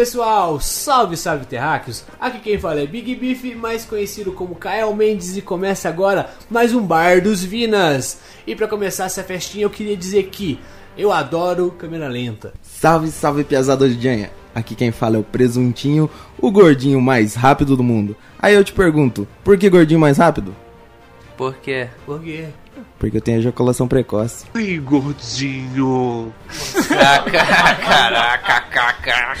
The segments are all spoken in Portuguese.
pessoal, salve, salve terráqueos! Aqui quem fala é Big Beef, mais conhecido como Kael Mendes e começa agora mais um Bar dos Vinas. E para começar essa festinha eu queria dizer que eu adoro câmera lenta. Salve, salve piazada de Janha. Aqui quem fala é o Presuntinho, o gordinho mais rápido do mundo. Aí eu te pergunto, por que gordinho mais rápido? Por quê? Por quê? Porque eu tenho ejaculação precoce. Ai, gordinho. Caraca, caca.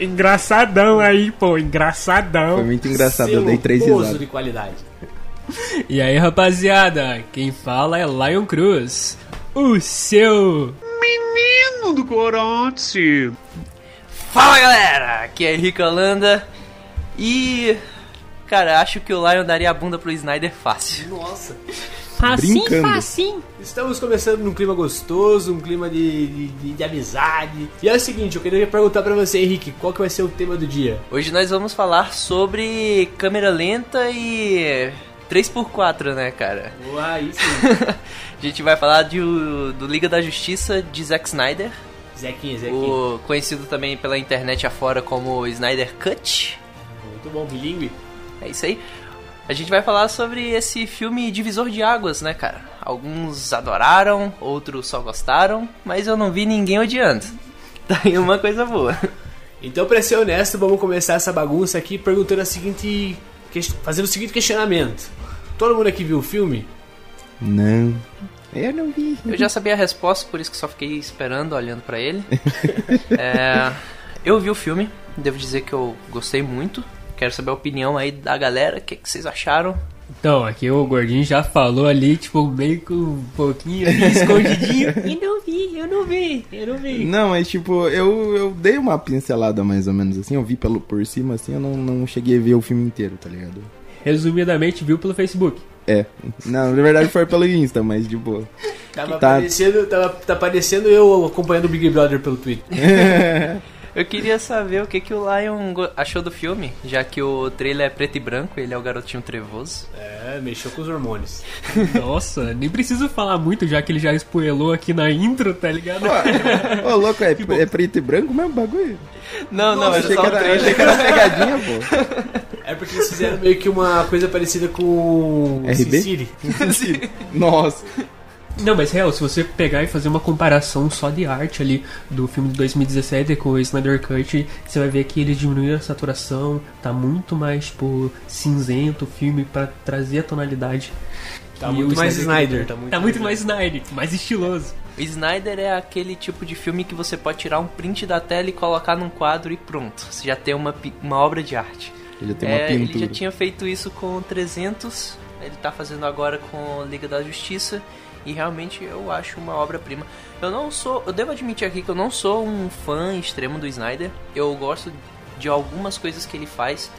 Engraçadão aí, pô, Foi engraçadão. muito engraçado, eu Selo dei três risadas. de qualidade. E aí, rapaziada, quem fala é Lion Cruz, o seu. Menino do corote. Fala galera, aqui é Henrique Holanda e. Cara, acho que o Lion daria a bunda pro Snyder fácil. Nossa. Brincando. Estamos começando num clima gostoso, um clima de, de, de- de amizade. E é o seguinte, eu queria perguntar pra você, Henrique, qual que vai ser o tema do dia? Hoje nós vamos falar sobre câmera lenta e 3x4, né, cara? Uai, isso. A gente vai falar de, do Liga da Justiça de Zack Snyder, Zequinha, Zequinha. o conhecido também pela internet afora como Snyder Cut. Muito bom, bilíngue. É isso aí. A gente vai falar sobre esse filme divisor de águas, né, cara? Alguns adoraram, outros só gostaram, mas eu não vi ninguém odiando. Tá aí uma coisa boa. Então, pra ser honesto, vamos começar essa bagunça aqui perguntando a seguinte. fazendo o seguinte questionamento. Todo mundo aqui viu o filme? Não. Eu não vi. Eu já sabia a resposta, por isso que só fiquei esperando, olhando pra ele. É, eu vi o filme, devo dizer que eu gostei muito. Quero saber a opinião aí da galera, o que, que vocês acharam. Então, aqui o gordinho já falou ali, tipo, meio com um pouquinho ali, escondidinho. E não vi, eu não vi, eu não vi. Não, mas tipo, eu, eu dei uma pincelada mais ou menos assim, eu vi pelo, por cima assim, eu não, não cheguei a ver o filme inteiro, tá ligado? Resumidamente, viu pelo Facebook. É. Não, na verdade foi pelo Insta, mas de boa. Tava Tá. parecendo, tava, tá parecendo eu acompanhando o Big Brother pelo Twitter. Eu queria saber o que, que o Lion achou do filme, já que o trailer é preto e branco, ele é o garotinho trevoso. É, mexeu com os hormônios. Nossa, nem preciso falar muito, já que ele já spoilou aqui na intro, tá ligado? Ô, louco, é, é preto e branco mesmo o bagulho? Não, não, eu é achei só que, o era, achei trailer. que era pegadinha, pô. É porque eles fizeram meio que uma coisa parecida com o RB? Sin City. Nossa. Não, mas real, se você pegar e fazer uma comparação só de arte ali do filme de 2017 com o Snyder Cut, você vai ver que eles diminuíram a saturação, tá muito mais, tipo, cinzento o filme pra trazer a tonalidade. Tá E muito mais Snyder. Tá muito, tá muito mais Snyder, mais estiloso. O Snyder é aquele tipo de filme que você pode tirar um print da tela e colocar num quadro e pronto. Você já tem uma, uma obra de arte. Ele tem uma É, ele já tinha feito isso com 300, ele tá fazendo agora com Liga da Justiça e realmente eu acho uma obra-prima. Eu não sou, eu devo admitir aqui que eu não sou um fã extremo do Snyder. Eu gosto de algumas coisas que ele faz.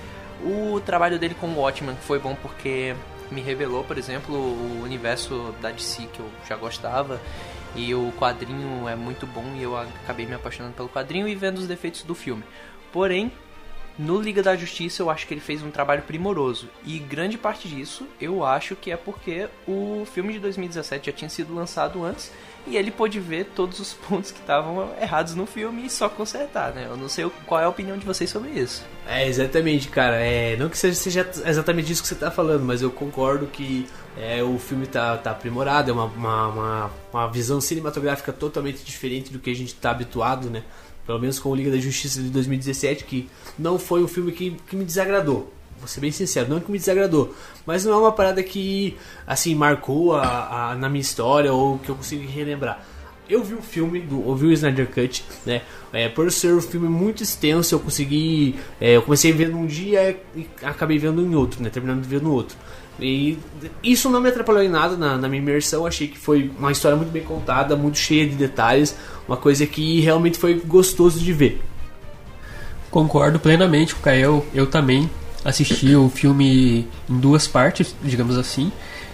O trabalho dele com o Watchmen foi bom porque me revelou, por exemplo, o universo da DC que eu já gostava. E o quadrinho é muito bom e eu acabei me apaixonando pelo quadrinho e vendo os defeitos do filme. Porém, no Liga da Justiça eu acho que ele fez um trabalho primoroso. E grande parte disso eu acho que é porque o filme de 2017 já tinha sido lançado antes e ele pôde ver todos os pontos que estavam errados no filme e só consertar, né? Eu não sei qual é a opinião de vocês sobre isso. É, exatamente, cara. É, não que seja, exatamente isso que você tá falando, mas eu concordo que é, o filme tá, tá aprimorado, é uma, uma, uma, uma visão cinematográfica totalmente diferente do que a gente tá habituado, né? Pelo menos com o Liga da Justiça de 2017, que não foi um filme que, que me desagradou. Vou ser bem sincero, não que me desagradou, mas não é uma parada que, assim, marcou a, a- na minha história ou que eu consigo relembrar. Eu vi o filme, do, eu vi o Snyder Cut, né? É, por ser um filme muito extenso, eu consegui. é, eu comecei vendo um dia e acabei vendo em outro, né? Terminando de ver no outro. E isso não me atrapalhou em nada na, na minha imersão. Achei que foi uma história muito bem contada, muito cheia de detalhes. Uma coisa que realmente foi gostoso de ver. Concordo plenamente com o Kael. Eu também assisti o filme em duas partes, digamos assim.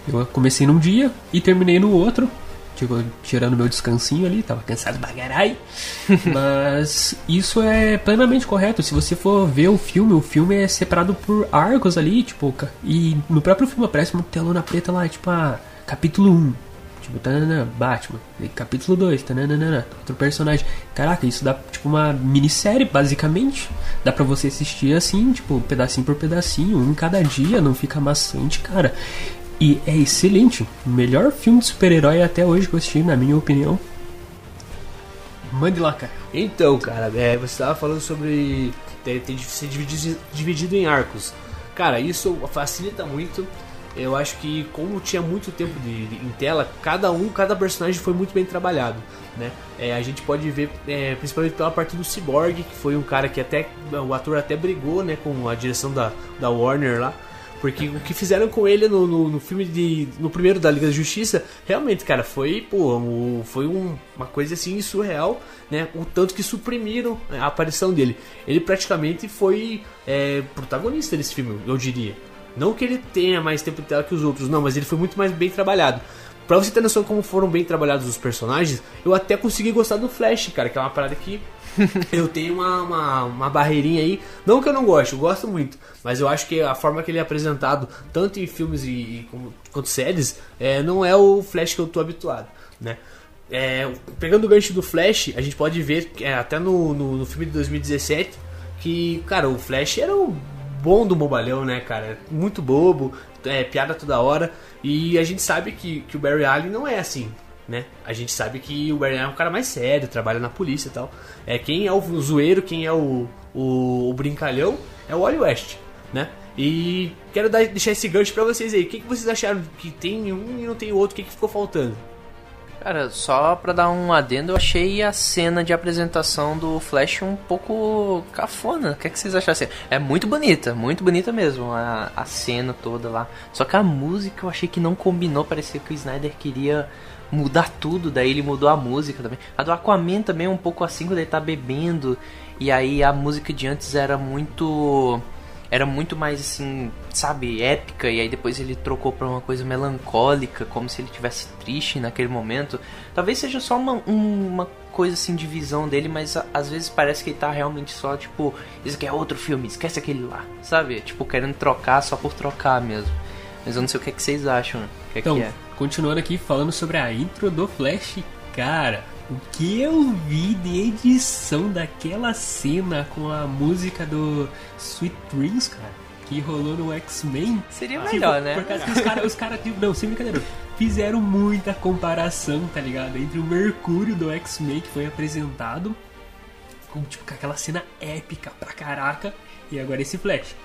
Eu comecei num dia e terminei no outro. Tipo, tirando meu descansinho ali, tava cansado pra caralho. Mas isso é plenamente correto. Se você for ver o filme, o filme é separado por arcos ali, tipo, e no próprio filme aparece uma telona preta lá, tipo, ah, capítulo 1. Tipo, tanana, Batman, capítulo 2, tanana, outro personagem. Caraca, isso dá tipo uma minissérie, basicamente. Dá pra você assistir assim, tipo, pedacinho por pedacinho, um em cada dia, não fica maçante, cara. E é excelente. Melhor filme de super-herói até hoje que eu assisti, na minha opinião. Mande lá, cara. Então, cara, é, você estava falando sobre ter, ter ser dividido, dividido em arcos. Cara, isso facilita muito. Eu acho que como tinha muito tempo de, de- em tela, cada um, cada personagem foi muito bem trabalhado, né? É, a gente pode ver, é, principalmente pela parte do Cyborg, que foi um cara que até o ator até brigou, né, com a direção da, da Warner lá, porque o que fizeram com ele no, no, no filme de. no primeiro da Liga da Justiça, realmente, cara, foi, pô, foi um- uma coisa assim surreal, né? O tanto que suprimiram a aparição dele. Ele praticamente foi é, protagonista desse filme, eu diria. Não que ele tenha mais tempo de tela que os outros, não, mas ele foi muito mais bem trabalhado. Pra você ter noção como foram bem trabalhados os personagens, eu até consegui gostar do Flash, cara, que é uma parada que eu tenho uma, uma, uma barreirinha aí. Não que eu não goste, eu gosto muito. Mas eu acho que a forma que ele é apresentado, tanto em filmes e, e como- quanto séries, é, não é o Flash que eu tô habituado, né? É, pegando o gancho do Flash, a gente pode ver é, até no, no, no filme de 2017 que, cara, o Flash era o bom do bobalhão, né, cara? Muito bobo, é, piada toda hora. E a gente sabe que, que o Barry Allen não é assim, né? A gente sabe que o Allen é um cara mais sério, trabalha na polícia e tal. É, quem é o zoeiro, quem é o, o, o brincalhão é o Wally West, né? E quero dar- deixar esse gancho pra vocês aí. O que, que vocês acharam que tem um e não tem outro? O que, que ficou faltando? Cara, só pra dar um adendo, eu achei a cena de apresentação do Flash um pouco cafona. O que, é que vocês acharam assim? É muito bonita, muito bonita mesmo a, a cena toda lá. Só que a música eu achei que não combinou, parecia que o Snyder queria mudar tudo, daí ele mudou a música também. A do Aquaman também é um pouco assim, quando ele tá bebendo, e aí a música de antes era muito era muito mais assim, sabe, épica e aí depois ele trocou pra uma coisa melancólica, como se ele tivesse triste naquele momento. Talvez seja só uma, um- uma coisa assim de visão dele, mas às vezes parece que ele tá realmente só tipo, isso aqui é outro filme, esquece aquele lá, sabe? Tipo, querendo trocar só por trocar mesmo. Mas eu não sei o que, é que vocês acham, né? o que, é Então, que é. Continuando aqui falando sobre a intro do Flash, cara, o que eu vi de edição daquela cena com a música do Sweet Dreams, cara, que rolou no X-Men. Seria Tipo, melhor, né? Por causa que os caras, os cara, tipo, não, sem brincadeira, fizeram muita comparação, tá ligado? Entre o Mercúrio do X-Men que foi apresentado, com, tipo, com aquela cena épica pra caraca, e agora esse Flash.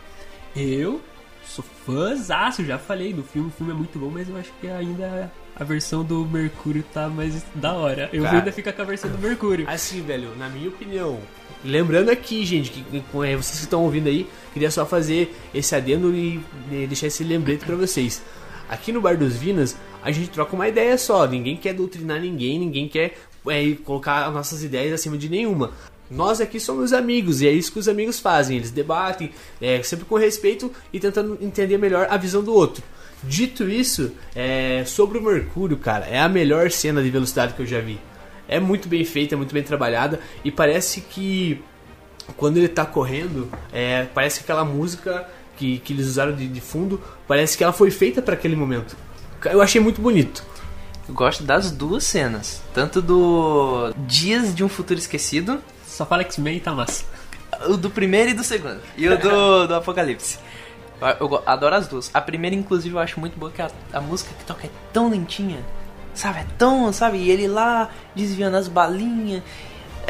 Eu sou fãzaço, já falei do filme, o filme é muito bom, mas eu acho que ainda a versão do Mercúrio tá mais da hora. Eu Cara. ainda ficar com a versão do Mercúrio. Assim, velho, na minha opinião. Lembrando aqui, gente, que que, é, vocês que estão ouvindo aí, queria só fazer esse adendo e, e deixar esse lembrete pra vocês. Aqui no Bar dos Vinas, a gente troca uma ideia só. Ninguém quer doutrinar ninguém, ninguém quer é, colocar as nossas ideias acima de nenhuma. Nós aqui somos amigos e é isso que os amigos fazem. Eles debatem, é, sempre com respeito e tentando entender melhor a visão do outro. Dito isso, é, sobre o Mercúrio, cara, é a melhor cena de velocidade que eu já vi. É muito bem feita, é muito bem trabalhada e parece que quando ele tá correndo, é, parece que aquela música que, que eles usaram de, de fundo, parece que ela foi feita para aquele momento. Eu achei muito bonito. Eu gosto das duas cenas. Tanto do Dias de um Futuro Esquecido, Só fala X-Men e tá massa. o do primeiro e do segundo. E o do, do Apocalipse. Eu, adoro as duas. A primeira, inclusive, eu acho muito boa, que a, a música que toca é tão lentinha. Sabe? É tão, sabe? E ele lá desviando as balinhas.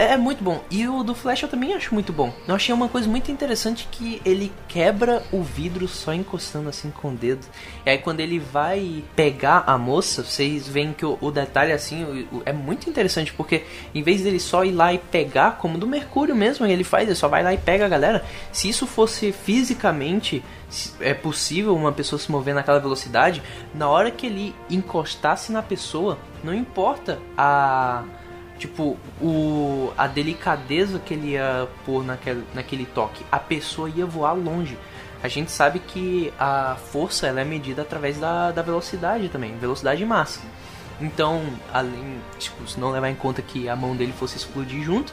É, é muito bom. E o do Flash eu também acho muito bom. Eu achei uma coisa muito interessante que ele quebra o vidro só encostando assim com o dedo. E aí quando ele vai pegar a moça, vocês veem que o, o detalhe assim o- o- é muito interessante porque em vez dele só ir lá e pegar, como do Mercúrio mesmo, ele faz, ele só vai lá e pega a galera. Se isso fosse fisicamente é possível uma pessoa se mover naquela velocidade, na hora que ele encostasse na pessoa, não importa a tipo o a delicadeza que ele ia pôr naquele, naquele toque, a pessoa ia voar longe. A gente sabe que a força ela é medida através da, da velocidade também, velocidade e massa. Então, além, tipo, se não levar em conta que a mão dele fosse explodir junto,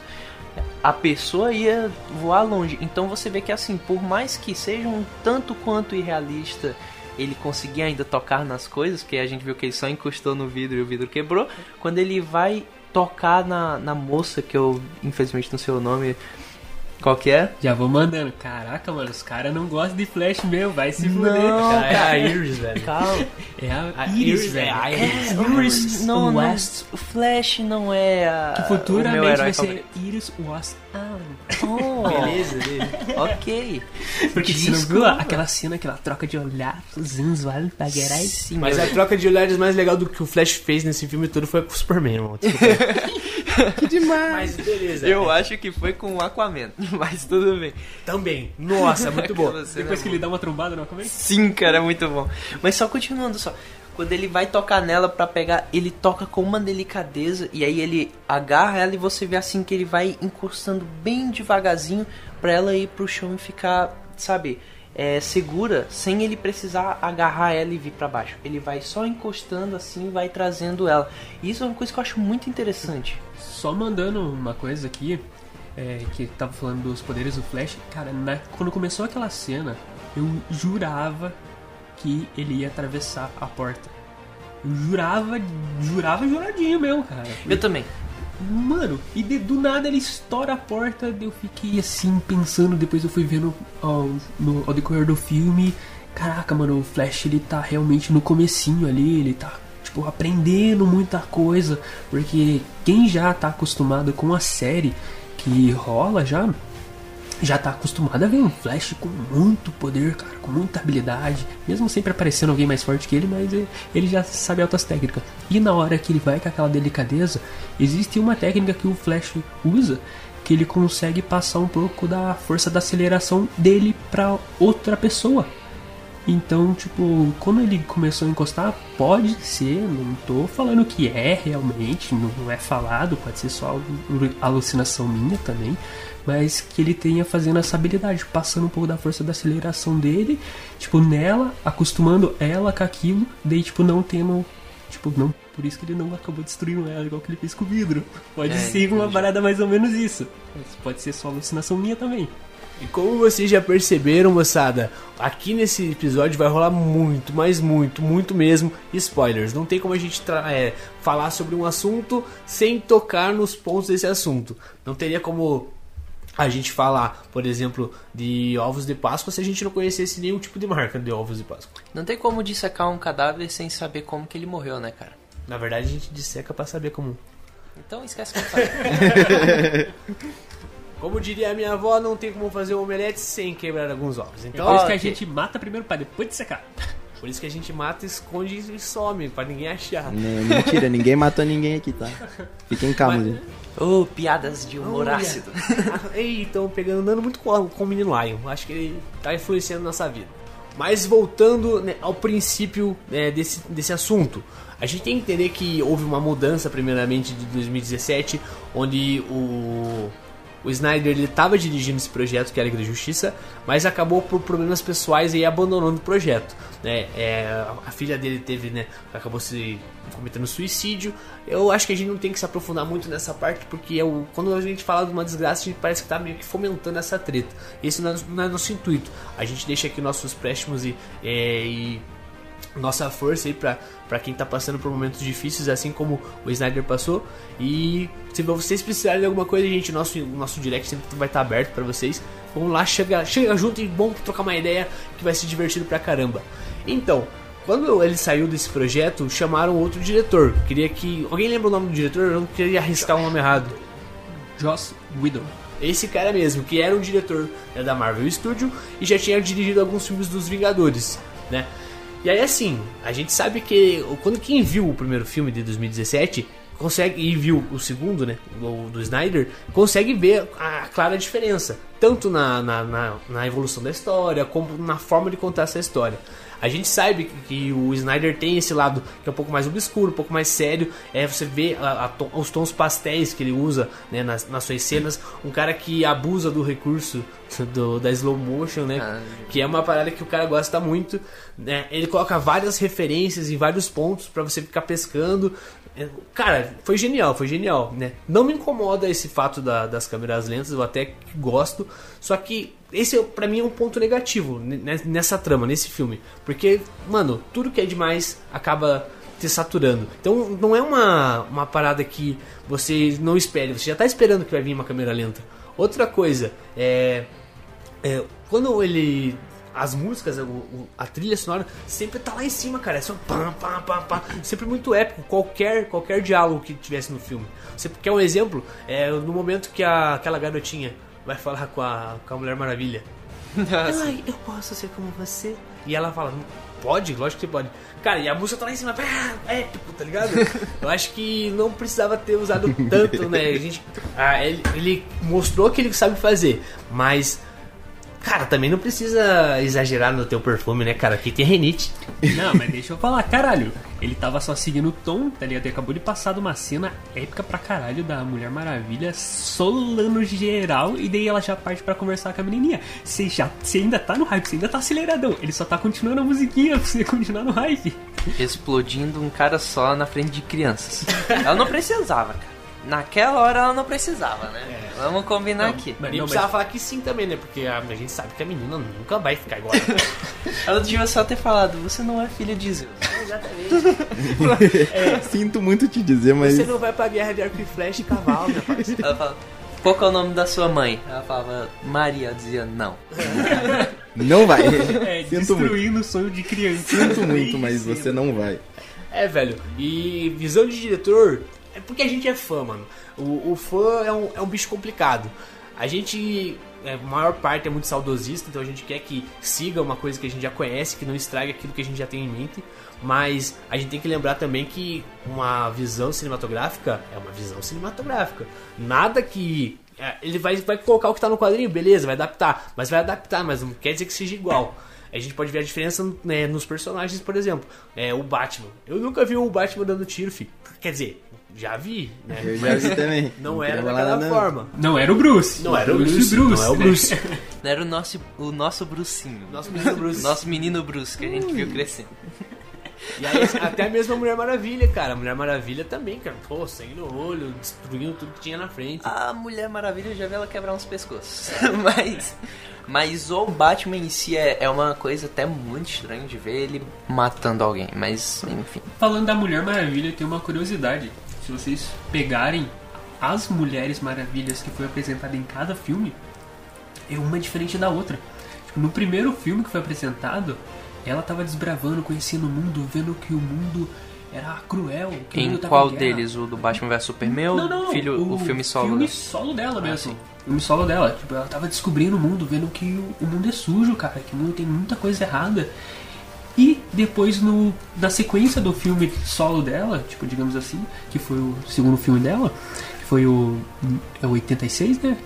a pessoa ia voar longe. Então você vê que assim, por mais que seja um tanto quanto irrealista ele conseguir ainda tocar nas coisas, porque a gente viu que ele só encostou no vidro e o vidro quebrou. Quando ele vai tocar na, na moça, que eu infelizmente não sei o nome, qual que é? Já vou mandando. Caraca, mano, os caras não gostam de Flash mesmo, vai se Não, fuder. Cara, é a Iris, velho. Calma. É a, A Iris, Iris, velho. é É, Iris. Iris, não, não, West. o Flash não é a, Que meu futuramente vai ser Iris West Allen. Oh, Beleza dele. ok. Porque Desculpa. aquela cena, aquela troca de olhar, os olhos pra gerar Sim, Mas a troca de olhares mais legal do que o Flash fez nesse filme todo foi com o Superman, mano. Que demais. Mas beleza. eu acho que foi com o Aquaman, mas tudo bem. Também. Nossa, muito bom. Aquela cena Depois é que ele dá uma trombada no Aquaman. Sim, cara, é muito bom. Mas só continuando só. Quando ele vai tocar nela pra pegar, ele toca com uma delicadeza e aí ele agarra ela e você vê assim que ele vai encostando bem devagarzinho pra ela ir pro chão e ficar, sabe, é, segura, sem ele precisar agarrar ela e vir pra baixo. Ele vai só encostando assim e vai trazendo ela. E isso é uma coisa que eu acho muito interessante. Só mandando uma coisa aqui, é, que tava falando dos poderes do Flash. Cara, na- quando começou aquela cena, eu jurava que ele ia atravessar a porta. Eu jurava, jurava juradinho mesmo, cara. Eu também. Mano, e de- do nada ele estoura a porta, eu fiquei assim pensando, depois eu fui vendo ao, no, ao decorrer do filme, caraca, mano, o Flash ele tá realmente no comecinho ali, ele tá tipo aprendendo muita coisa, porque quem já tá acostumado com a série que rola já já tá acostumado a ver um Flash com muito poder, cara, com muita habilidade, mesmo sempre aparecendo alguém mais forte que ele, mas ele, já sabe altas técnicas. E na hora que ele vai com aquela delicadeza, existe uma técnica que o Flash usa que ele consegue passar um pouco da força da aceleração dele pra outra pessoa. Então, tipo, quando ele começou a encostar, pode ser, não tô falando que é realmente, não é falado, pode ser só alu- alucinação minha também, mas que ele tenha fazendo essa habilidade, passando um pouco da força da aceleração dele, tipo, nela, acostumando ela com aquilo, daí, tipo, não tendo. Tipo, não. Por isso que ele não acabou destruindo ela, igual que ele fez com o vidro. Pode É, ser uma entendi. parada mais ou menos isso. Pode ser só alucinação minha também. E como vocês já perceberam, moçada, aqui nesse episódio vai rolar muito, mas muito, muito mesmo spoilers. Não tem como a gente é, falar sobre um assunto sem tocar nos pontos desse assunto. Não teria como a gente falar, por exemplo, de ovos de Páscoa se a gente não conhecesse nenhum tipo de marca de ovos de Páscoa. Não tem como dissecar um cadáver sem saber como que ele morreu, né, cara? Na verdade, a gente disseca pra saber como. Então esquece que eu falei. Como diria a minha avó, não tem como fazer um omelete sem quebrar alguns ovos. Então, Por isso que a gente mata primeiro pra depois de secar. por isso que a gente mata, esconde e some, pra ninguém achar. Não, mentira, ninguém matou ninguém aqui, tá? Fiquem calmos, Mas-. Ô, piadas de humor Olha. ácido. Ei, estão pegando andando muito com, com o menino Lion. Acho que ele tá influenciando nossa vida. Mas voltando né, ao princípio né, desse, desse assunto, a gente tem que entender que houve uma mudança, primeiramente, de 2017, onde o, o Snyder ele estava dirigindo esse projeto, que era a Liga da Justiça, mas acabou por problemas pessoais e abandonando o projeto. Né? É, a filha dele teve, né, acabou se cometendo suicídio. Eu acho que a gente não tem que se aprofundar muito nessa parte, porque quando a gente fala de uma desgraça, a gente parece que tá meio que fomentando essa treta. Esse não é, não é nosso intuito. A gente deixa aqui nossos préstimos e, é, e nossa força aí pra, pra quem tá passando por momentos difíceis, assim como o Snyder passou. E se vocês precisarem de alguma coisa, gente, nosso, nosso direct sempre vai estar aberto pra vocês. Vamos lá, chega, chega junto e vamos trocar uma ideia que vai ser divertido pra caramba. Então, quando ele saiu desse projeto, chamaram outro diretor. Queria que. Alguém lembra o nome do diretor? Eu não queria arriscar o nome errado. Joss Whedon. Esse cara mesmo, que era um diretor né, da Marvel Studio e já tinha dirigido alguns filmes dos Vingadores, né? E aí assim, a gente sabe que quando quem viu o primeiro filme de 2017 consegue e viu o segundo, né, do, do Snyder, consegue ver a clara diferença, tanto na, na, na, na evolução da história como na forma de contar essa história. A gente sabe que, o Snyder tem esse lado que é um pouco mais obscuro, um pouco mais sério. É, você vê a- a os tons pastéis que ele usa né, nas, nas suas cenas. Um cara que abusa do recurso do, da slow motion, né? Ah. Que é uma parada que o cara gosta muito. Né? Ele coloca várias referências em vários pontos para você ficar pescando. é, Cara, foi genial, foi genial, né? Não me incomoda esse fato da- das câmeras lentas, eu até gosto. Só que esse, pra mim, é um ponto negativo nessa trama, nesse filme. Porque, mano, tudo que é demais acaba te saturando. Então, não é uma, uma parada que você não espere. Você já tá esperando que vai vir uma câmera lenta. Outra coisa, é... é, quando ele. As músicas, a trilha sonora sempre tá lá em cima, cara. É só pam, pam, pam, pam. Sempre muito épico, qualquer, qualquer diálogo que tivesse no filme. Você quer um exemplo? É no momento que a, aquela garotinha vai falar com a, com a Mulher Maravilha. Ai, eu posso ser como você? E ela fala, pode? Lógico que você pode. Cara, e a música tá lá em cima, pá, épico, tá ligado? Eu acho que não precisava ter usado tanto, né? A gente, ah, ele, ele mostrou que ele sabe fazer, mas. Cara, também não precisa exagerar no teu perfume, né, cara? Aqui tem renite. Não, mas deixa eu falar, caralho. Ele tava só seguindo o tom, tá ligado? Ele acabou de passar de uma cena épica pra caralho da Mulher Maravilha solando geral e daí ela já parte pra conversar com a menininha. Você já, você ainda tá no hype, você ainda tá aceleradão. Ele só tá continuando a musiquinha pra você continuar no hype. Explodindo um cara só na frente de crianças. Ela não precisava, cara. Naquela hora ela não precisava, né? Vamos combinar aqui. Mas, E não, precisava mas, falar que sim também, né? Porque a, a gente sabe que a menina nunca vai ficar igual. Ela devia só ter falado, você não é filha de Zeus. Sinto muito te dizer, mas Você não vai pra guerra de arco e flecha e cavalo, meu parceiro. Ela fala, qual que é o nome da sua mãe? Ela falava, Maria. Ela dizia, não. não vai. é, Sinto muito. destruindo o sonho de criança. Sinto muito, mas você não vai. É, velho. E visão de diretor é porque a gente é fã, mano. O, o fã é um, é um bicho complicado. A gente, é, a maior parte é muito saudosista, então a gente quer que siga uma coisa que a gente já conhece, que não estrague aquilo que a gente já tem em mente. Mas a gente tem que lembrar também que uma visão cinematográfica é uma visão cinematográfica. Nada que. é, Ele vai, vai colocar o que tá no quadrinho, beleza, vai adaptar. Mas vai adaptar, mas não quer dizer que seja igual. A gente pode ver a diferença né, nos personagens, por exemplo. É, o Batman. Eu nunca vi o Batman dando tiro, filho. Quer dizer, já vi, né? Eu já vi também. Não era daquela não. forma. Não era o Bruce. Não era o Bruce, não é o né? Bruce. Não era o nosso, o nosso Brucinho. Nosso menino Bruce. Nosso menino Bruce, que a gente viu crescendo. E aí, até mesmo a Mulher Maravilha, cara. A Mulher Maravilha também, cara. Pô, sangue no olho, destruindo tudo que tinha na frente. A Mulher Maravilha eu já vi ela quebrar uns pescoços. mas, mas o Batman em si é, é uma coisa até muito estranha de ver ele matando alguém. Mas, enfim. Falando da Mulher Maravilha, tem uma curiosidade. Se vocês pegarem as Mulheres Maravilhas que foi apresentada em cada filme, é uma diferente da outra. Tipo, no primeiro filme que foi apresentado, ela tava desbravando, conhecendo o mundo, vendo que o mundo era cruel. O Em qual deles? O do Batman vs Superman Não, não, filho, o, filme solo? filme solo dela mesmo. O filme solo dela. Tipo, ela tava descobrindo o mundo, vendo que o, o mundo é sujo, cara, que o mundo tem muita coisa errada. Depois no, na sequência do filme solo dela, tipo, digamos assim, que foi o segundo filme dela, que foi o. É o 86, né?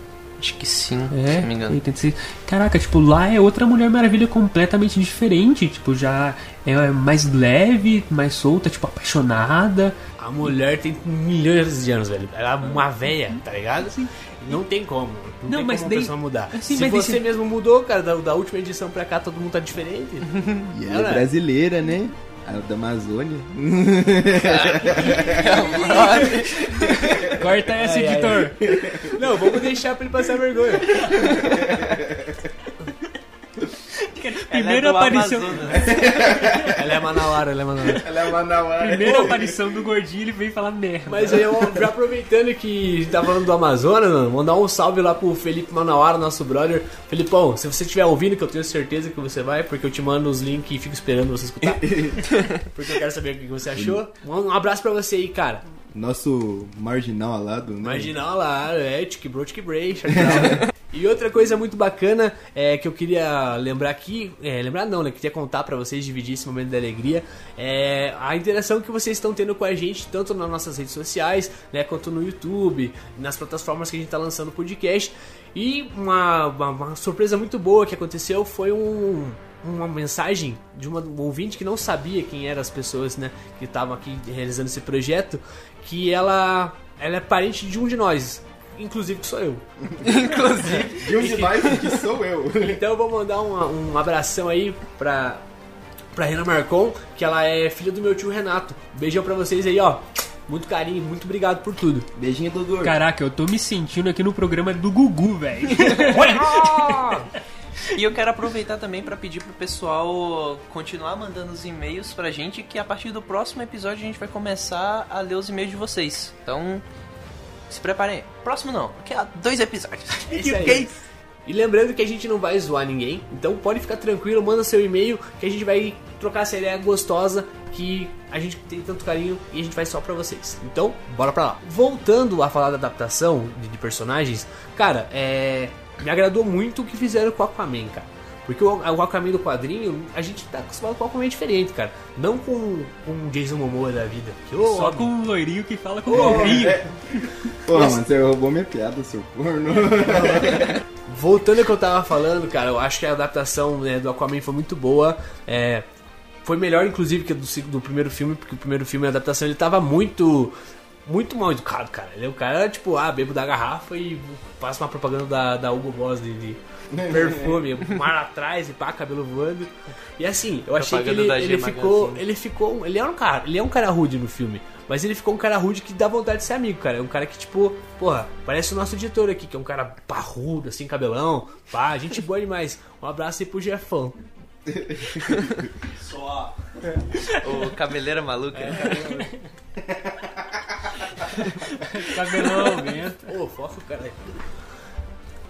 Acho que sim, É, se não me engano. 86. Caraca, tipo, lá é outra Mulher Maravilha completamente diferente. Tipo, já é mais leve, mais solta, tipo, apaixonada. A mulher tem milhões de anos, velho. Ela é uma véia, tá ligado? Não tem como. Não, Não, tem mas como daí- a pessoa mudar. assim, Se mas você mesmo mudou, cara, da, da última edição pra cá todo mundo tá diferente. E ela é brasileira, né? A da Amazônia. Corta essa, Ai, ai, editor. Não, vamos deixar pra ele passar vergonha. Primeira aparição. Ela é manauara, ela é manauara. Ela é Manauara. Primeira aparição do gordinho, ele veio falar merda. Mas aí, eu, já aproveitando que a gente tá falando do Amazonas, mano, mandar um salve lá pro Felipe Manauara, nosso brother. Felipão, se você estiver ouvindo, que eu tenho certeza que você vai, porque eu te mando os links e fico esperando você escutar. porque eu quero saber o que você achou. Um abraço pra você aí, cara. Nosso marginal alado, né? Marginal lá, é, tique bro. E outra coisa muito bacana é que eu queria lembrar aqui, é, lembrar não, né? Queria contar pra vocês, dividir esse momento da alegria, é a interação que vocês estão tendo com a gente, tanto nas nossas redes sociais, né, quanto no YouTube, nas plataformas que a gente tá lançando o podcast. E uma, uma, uma surpresa muito boa que aconteceu foi um, uma mensagem de uma, um ouvinte que não sabia quem eram as pessoas, né, que estavam aqui realizando esse projeto, que ela, ela é parente de um de nós, inclusive que sou eu. De um de nós que sou eu. Então eu vou mandar um, um abração aí pra, pra Renan Marcon, que ela é filha do meu tio Renato. Beijão pra vocês aí, ó. muito carinho, muito obrigado por tudo. Beijinho do gordo. Caraca, eu tô me sentindo aqui no programa do Gugu, velho. E eu quero aproveitar também pra pedir pro pessoal continuar mandando os e-mails pra gente, que a partir do próximo episódio a gente vai começar a ler os e-mails de vocês. Então, se preparem. Próximo não, daqui a dois episódios. É isso aí. E lembrando que a gente não vai zoar ninguém, então pode ficar tranquilo, manda seu e-mail que a gente vai trocar essa ideia gostosa que a gente tem tanto carinho e a gente faz só pra vocês. Então, bora pra lá. Voltando a falar da adaptação de, de personagens, cara, é. Me agradou muito o que fizeram com o Aquaman, cara. Porque o, o Aquaman do quadrinho, a gente tá acostumado com o Aquaman diferente, cara. Não com, com o Jason Momoa da vida. Que, Só homem, com um loirinho que fala com o golfinho. Porra, mano, você roubou minha piada, seu corno. Voltando ao que eu tava falando, cara, eu acho que a adaptação né, do Aquaman foi muito boa. É, foi melhor, inclusive, que a do, do primeiro filme, porque o primeiro filme, a adaptação, ele tava muito. Muito mal educado, cara. Ele, o cara tipo, ah, bebo da garrafa e passa uma propaganda da, da Hugo Boss de, de perfume, mar atrás e pá, cabelo voando. E assim, eu achei que Propaganda ele, da G ele ficou. Ele ficou. Ele é um cara. Ele é um cara rude no filme. Mas ele ficou um cara rude que dá vontade de ser amigo, cara. É um cara que, tipo, porra, parece o nosso editor aqui, que é um cara parrudo, assim, cabelão. Pá, gente boa demais. Um abraço aí pro Jefão. O Cabeleira Maluca. Cabelão, vento. Ô, foca o cara aí.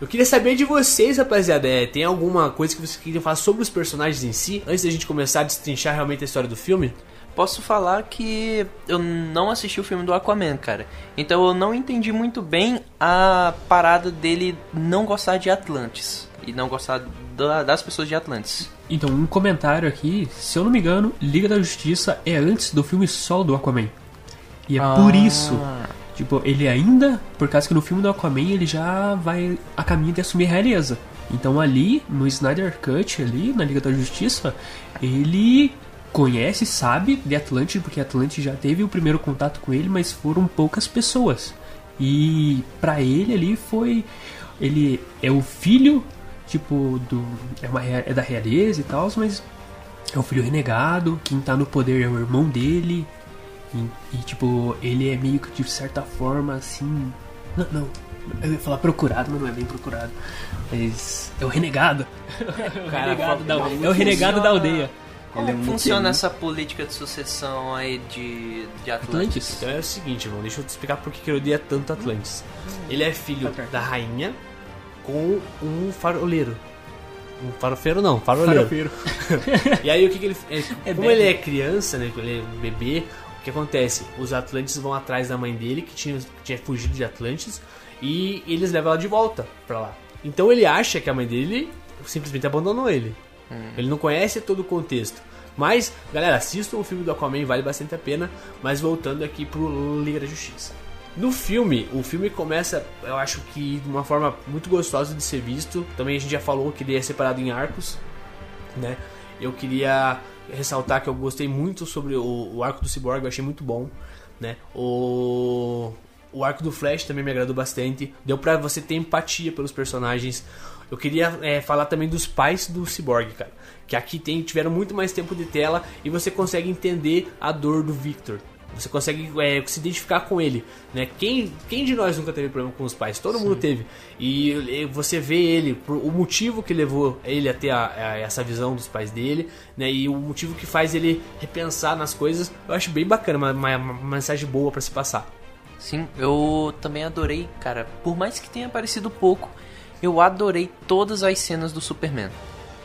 Eu queria saber de vocês, rapaziada. É, tem alguma coisa que vocês queriam falar sobre os personagens em si? Antes da gente começar a destrinchar realmente a história do filme? Posso falar que eu não assisti o filme do Aquaman, cara. Então eu não entendi muito bem a parada dele não gostar de Atlantis. E não gostar da- das pessoas de Atlantis. Então, um comentário aqui, se eu não me engano, Liga da Justiça é antes do filme solo do Aquaman. E é por isso, tipo, ele ainda, por causa que no filme do Aquaman ele já vai a caminho de assumir a realeza. Então ali, no Snyder Cut, ali, na Liga da Justiça, ele conhece, sabe de Atlante, porque Atlante já teve o primeiro contato com ele, mas foram poucas pessoas. E pra ele ali foi. Ele é o filho, tipo, do. É, uma, é da realeza e tal, mas é o filho renegado, quem tá no poder é o irmão dele. E, e, tipo, ele é meio que de certa forma assim. Não, não. Eu ia falar procurado, mas não é bem procurado. Mas é o renegado. É o Cara, renegado da, como é o renegado da aldeia. Como é muito funciona essa política de sucessão aí de, de Atlantis? Atlantis? Então é o seguinte, irmão, deixa eu te explicar por que eu odeio tanto Atlantis. Ele é filho Tá da rainha com um faroleiro. Um farofeiro não, faroleiro. Farofeiro. E aí o que, que ele. é, É como bem- ele é criança, né? Ele é bebê, o que acontece? Os Atlantes vão atrás da mãe dele, que tinha, que tinha fugido de Atlantis, e eles levam ela de volta pra lá. Então ele acha que a mãe dele simplesmente abandonou ele. Ele não conhece todo o contexto. Mas, galera, assistam o filme do Aquaman, vale bastante a pena. Mas voltando aqui pro Liga da Justiça. No filme, o filme começa, eu acho que de uma forma muito gostosa de ser visto. Também a gente já falou que ele é separado em arcos, né? Eu queria ressaltar que eu gostei muito sobre o, o arco do Cyborg, eu achei muito bom, né? O, o arco do Flash também me agradou bastante. Deu pra você ter empatia pelos personagens. Eu queria é, falar também dos pais do Cyborg, cara. Que aqui tem, tiveram muito mais tempo de tela e você consegue entender a dor do Victor. Você consegue é, se identificar com ele, né? Quem, quem de nós nunca teve problema com os pais? Todo mundo teve. E, e você vê ele, o motivo que levou ele a ter a- a- essa visão dos pais dele, né? E o motivo que faz ele repensar nas coisas, eu acho bem bacana, uma, uma- uma mensagem boa pra se passar. Sim, eu também adorei, cara. Por mais que tenha aparecido pouco, eu adorei todas as cenas do Superman.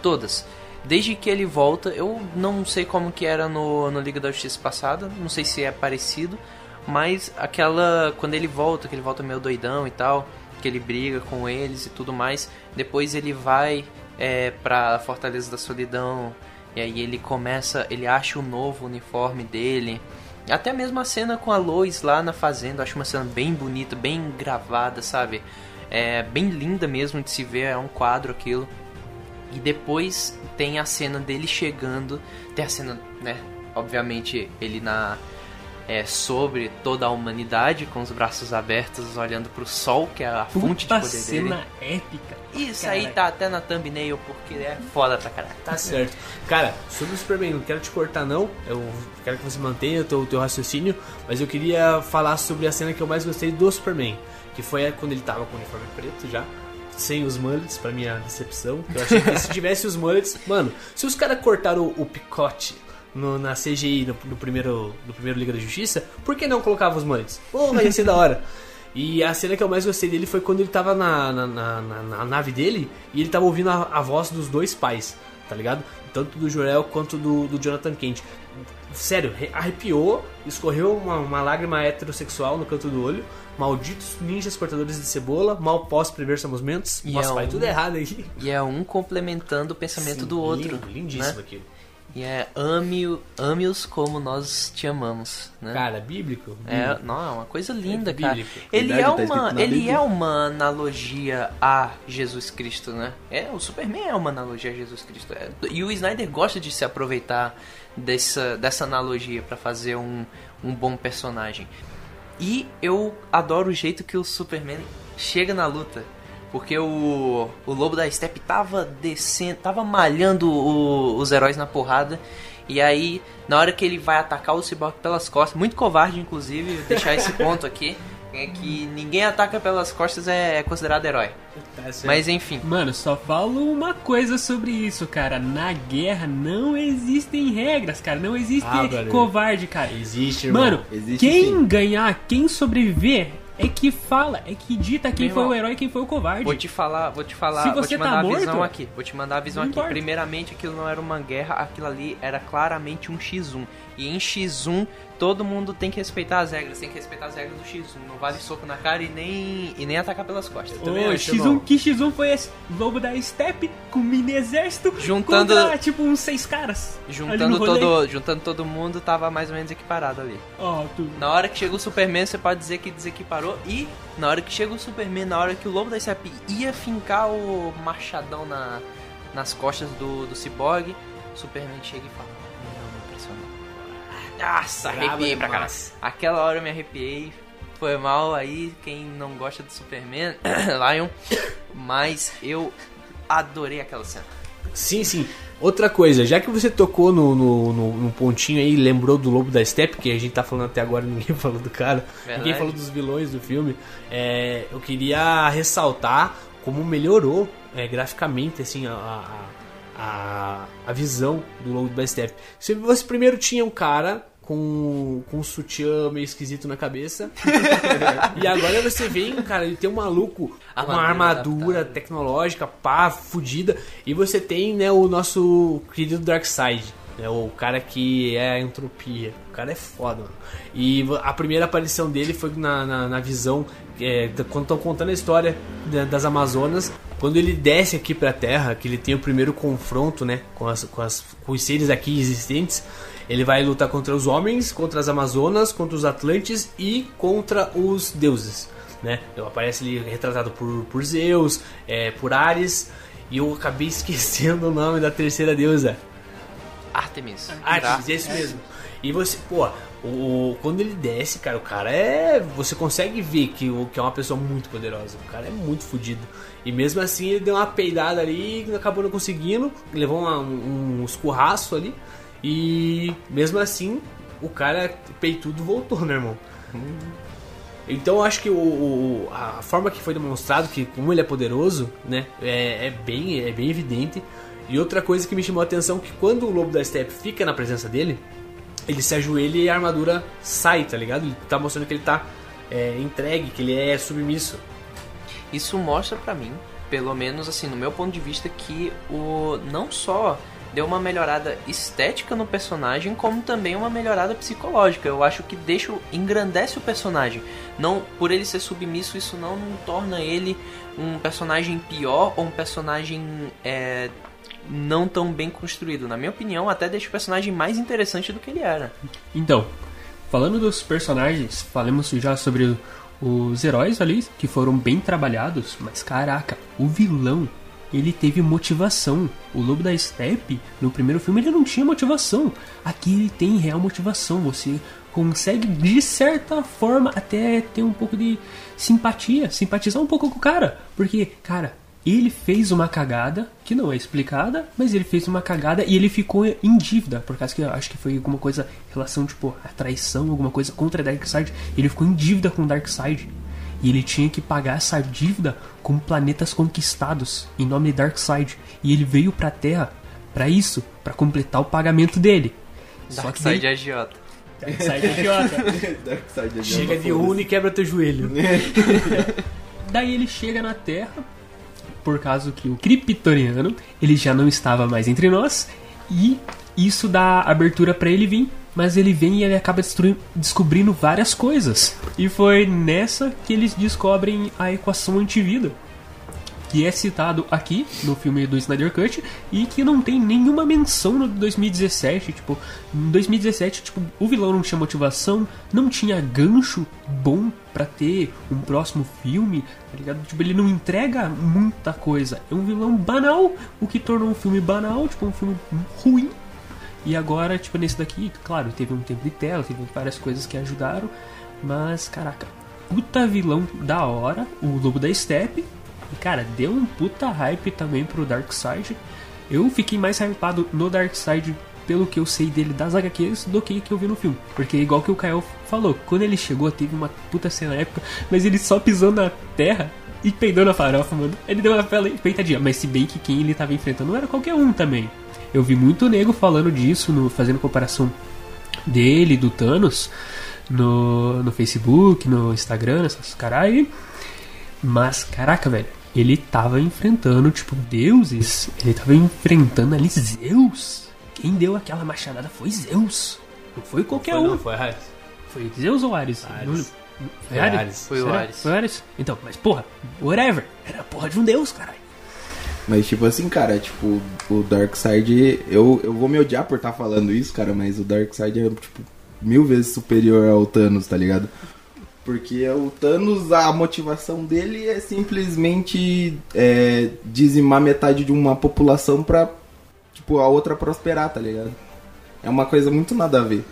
Todas. Desde que ele volta, eu não sei como que era no, no Liga da Justiça passada, não sei se é parecido, mas aquela. Quando ele volta, que ele volta meio doidão e tal, que ele briga com eles e tudo mais, depois ele vai é, pra Fortaleza da Solidão, e aí ele começa, ele acha o novo uniforme dele. Até mesmo a cena com a Lois lá na fazenda, acho uma cena bem bonita, bem gravada, sabe? É bem linda mesmo de se ver, é um quadro aquilo. E depois tem a cena dele chegando, tem a cena, né? Obviamente ele na é, sobre toda a humanidade, com os braços abertos, olhando pro sol, que é a fonte de Puta poder cena dele. épica. Isso aí tá até na thumbnail, porque é foda pra caralho. Tá certo. Cara, sobre o Superman, não quero te cortar não. Eu quero que você mantenha o teu, teu raciocínio. Mas eu queria falar sobre a cena que eu mais gostei do Superman. Que foi quando ele tava com o uniforme preto já. Sem os mullets, pra minha decepção. Eu achei que se tivesse os mullets. Mano, se os caras cortaram o, o picote no- na CGI no, primeiro, no primeiro Liga da Justiça, por que não colocava os mullets? Porra, ia ser da hora. E a cena que eu mais gostei dele foi quando ele tava na, na, na- na- na nave dele e ele tava ouvindo a, a voz dos dois pais, tá ligado? Tanto do Jorel quanto do, do Jonathan Kent. Sério, re- arrepiou, escorreu uma, uma lágrima heterossexual no canto do olho. Malditos ninjas cortadores de cebola, mal posso prever seus momentos. E Nossa, é vai um- tudo errado aí. E é um complementando o pensamento Sim, do outro. lindo, lindíssimo né? aquilo. E é ame- ame-os como nós te amamos, né? Cara, bíblico? É, bíblico. não, é uma coisa linda, É cara. Ele Verdade, é tá uma, na ele Bíblia. é uma analogia a Jesus Cristo, né? É, o Superman é uma analogia a Jesus Cristo. É, e o Snyder gosta de se aproveitar dessa, dessa analogia pra fazer um, um bom personagem. E eu adoro o jeito que o Superman chega na luta. Porque o, o Lobo da Steppe tava descendo, tava malhando o- os heróis na porrada. E aí, na hora que ele vai atacar o Cyborg pelas costas, muito covarde inclusive, eu deixar esse ponto aqui, é que ninguém ataca pelas costas é, é considerado herói. Tá. Mas enfim, Mano, só falo uma coisa sobre isso, cara. Na guerra não existem regras, cara. Não existe Ah, covarde, cara. Existe, irmão. Mano, Existe quem sim. ganhar, quem sobreviver, é que fala, é que dita quem Meu foi irmão, o herói e quem foi o covarde. Vou te falar, vou te falar, Se vou você te tá mandar a morto, visão aqui. Vou te mandar a visão aqui. importa. Primeiramente, aquilo não era uma guerra, aquilo ali era claramente um X1. E em X1, todo mundo tem que respeitar as regras, tem que respeitar as regras do X1. Não vale soco na cara e nem, e nem atacar pelas costas. Ô, também acho, X1, irmão. que X1 foi esse? Lobo da Steppe com mini exército Juntando- contra, tipo, uns seis caras. Juntando todo, juntando todo mundo, tava mais ou menos equiparado ali. Ó, tu... Na hora que chega o Superman, você pode dizer que desequiparou. E na hora que chega o Superman, na hora que o Lobo da Steppe ia fincar o machadão na, nas costas do, do Cyborg, o Superman chega e fala. Nossa, arrepiei pra caralho. Aquela hora eu me arrepiei. Foi mal aí, quem não gosta do Superman, Lion. Mas eu adorei aquela cena. Sim, sim. Outra coisa, já que você tocou no, no, no- no pontinho aí, lembrou do Lobo da Steppe, que a gente tá falando até agora, ninguém falou do cara, Verdade. ninguém falou dos vilões do filme, é, eu queria ressaltar como melhorou é, graficamente assim, a, a, a, a visão do Lobo da Steppe. Você, você primeiro tinha um cara com, com um sutiã meio esquisito na cabeça, e agora você vê, cara, ele tem um maluco com uma Armadura adaptada. tecnológica, pá, fudida. E você tem, né, o nosso querido Darkseid, né, o cara que é a entropia. O cara é foda, mano. E a primeira aparição dele foi na, na, na visão, é, quando estão contando a história da- das Amazonas, quando ele desce aqui pra Terra, que ele tem o primeiro confronto, né, com, as, com, as, com os seres aqui existentes. Ele vai lutar contra os homens, contra as Amazonas, contra os Atlantes e contra os deuses né? Então, aparece ali retratado por, por Zeus, é, por Ares, e eu acabei esquecendo o nome da terceira deusa. Artemis. Artemis, tá? é isso mesmo. E você, pô, o, quando ele desce, cara, o cara é. Você consegue ver que, o, que é uma pessoa muito poderosa. O cara é muito fodido. E mesmo assim ele deu uma peidada ali e acabou não conseguindo. Levou uma- um, um escurraço ali. E mesmo assim, o cara peitudo voltou, né, irmão? Então eu acho que o, o- a forma que foi demonstrado que como ele é poderoso, né, é, é bem é bem evidente. E outra coisa que me chamou a atenção é que quando o lobo da steppe fica na presença dele, ele se ajoelha e a armadura sai, tá ligado? Ele tá mostrando que ele tá é, entregue, que ele é submisso. Isso mostra pra mim, pelo menos assim, no meu ponto de vista, que o não só deu uma melhorada estética no personagem, como também uma melhorada psicológica. Eu acho que deixa, engrandece o personagem. Não, por ele ser submisso, isso não, torna ele um personagem pior ou um personagem é, não tão bem construído. Na minha opinião, até deixa o personagem mais interessante do que ele era. Então, falando dos personagens, falamos já sobre os heróis ali, que foram bem trabalhados, mas caraca, o vilão, ele teve motivação. O Lobo da Steppe, no primeiro filme, ele não tinha motivação. Aqui ele tem real motivação. Você consegue, de certa forma, até ter um pouco de simpatia, simpatizar um pouco com o cara. Porque, cara, ele fez uma cagada, que não é explicada, mas ele fez uma cagada e ele ficou em dívida, por causa que eu acho que foi alguma coisa, relação, tipo, a traição, alguma coisa contra Darkseid. Ele ficou em dívida com Darkseid. E ele tinha que pagar essa dívida com planetas conquistados, em nome de Darkseid. E ele veio pra Terra pra isso, pra completar o pagamento dele. Darkseid daí- é agiota. Darkseid é idiota. Darkseid é Chega de une e quebra teu joelho. Daí ele chega na Terra, por causa que o Kryptoniano, ele já não estava mais entre nós, e isso dá abertura pra ele vir, mas ele vem e ele acaba descobrindo várias coisas. E foi nessa que eles descobrem a equação antivida, que é citado aqui no filme do Snyder Cut e que não tem nenhuma menção no 2017. Tipo, em 2017, tipo, o vilão não tinha motivação, não tinha gancho bom pra ter um próximo filme, tá ligado? Tipo, ele não entrega muita coisa. É um vilão banal, o que tornou um filme banal, tipo, um filme ruim. E agora, tipo, nesse daqui, claro, teve um tempo de tela, teve várias coisas que ajudaram, mas, caraca, puta vilão da hora, o Lobo da Steppe. E, cara, deu um puta hype também pro Darkseid. Eu fiquei mais hypado no Darkseid pelo que eu sei dele das HQs do que que eu vi no filme. Porque, igual que o Kael falou, quando ele chegou, teve uma puta cena épica, mas ele só pisou na terra e peidou na farofa, mano. Ele deu uma peitadinha, mas se bem que quem ele tava enfrentando não era qualquer um também. Eu vi muito nego falando disso, no, fazendo comparação dele, do Thanos, no, no Facebook, no Instagram, essas caralho. Mas, caraca, velho, ele tava enfrentando, tipo, deuses. Ele tava enfrentando ali Zeus. Quem deu aquela machadada foi Zeus. Não foi qualquer Foi, um. não, foi Ares. Foi Zeus ou Ares? Ares. Não- Foi Ares? Ares. Foi o? Ares. Foi Ares? Então, mas porra, whatever. Era a porra de um deus, caralho. Mas, tipo assim, cara, tipo, o Darkseid, eu, eu vou me odiar por estar falando isso, cara, mas o Darkseid é, tipo, mil vezes superior ao Thanos, tá ligado? Porque o Thanos, a motivação dele é simplesmente é, dizimar metade de uma população pra, tipo, a outra prosperar, tá ligado? É uma coisa muito nada a ver.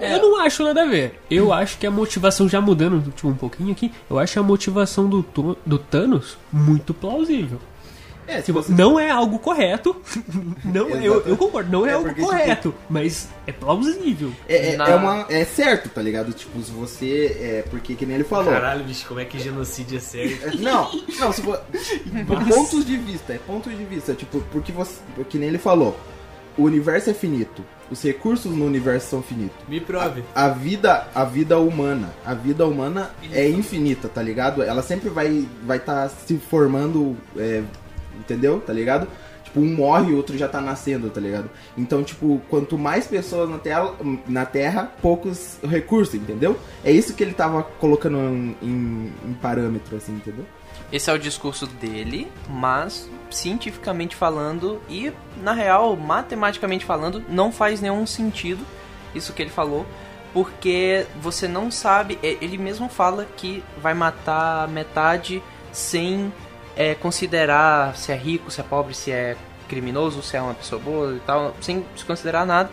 Eu não acho nada a ver. Eu acho que a motivação, já mudando tipo, um pouquinho aqui, eu acho a motivação do, do Thanos muito plausível. É, Tipo, você... não é algo correto. Não, eu, eu concordo, não é, É algo porque, tipo, correto, mas é plausível. É, é, Na- é uma, é certo, tá ligado? Tipo, se você. É, porque que nem ele falou. Caralho, bicho, como é que genocídio é certo? Não, não, se for. Pontos de vista, é pontos de vista. Tipo, porque você. Que nem ele falou. O universo é finito. Os recursos no universo são finitos. Me prove. A vida, a vida humana, a vida humana é infinita, tá ligado? Ela sempre vai vai estar se formando, é, entendeu? Tá ligado? Tipo, um morre e o outro já tá nascendo, tá ligado? Então, tipo, quanto mais pessoas na Terra, na terra poucos recursos, entendeu? É isso que ele tava colocando em, em- em parâmetro, assim, entendeu? Esse é o discurso dele, mas cientificamente falando e na real, matematicamente falando, não faz nenhum sentido isso que ele falou, porque você não sabe, é, ele mesmo fala que vai matar metade sem é, considerar se é rico, se é pobre, se é criminoso, se é uma pessoa boa e tal, sem se considerar nada.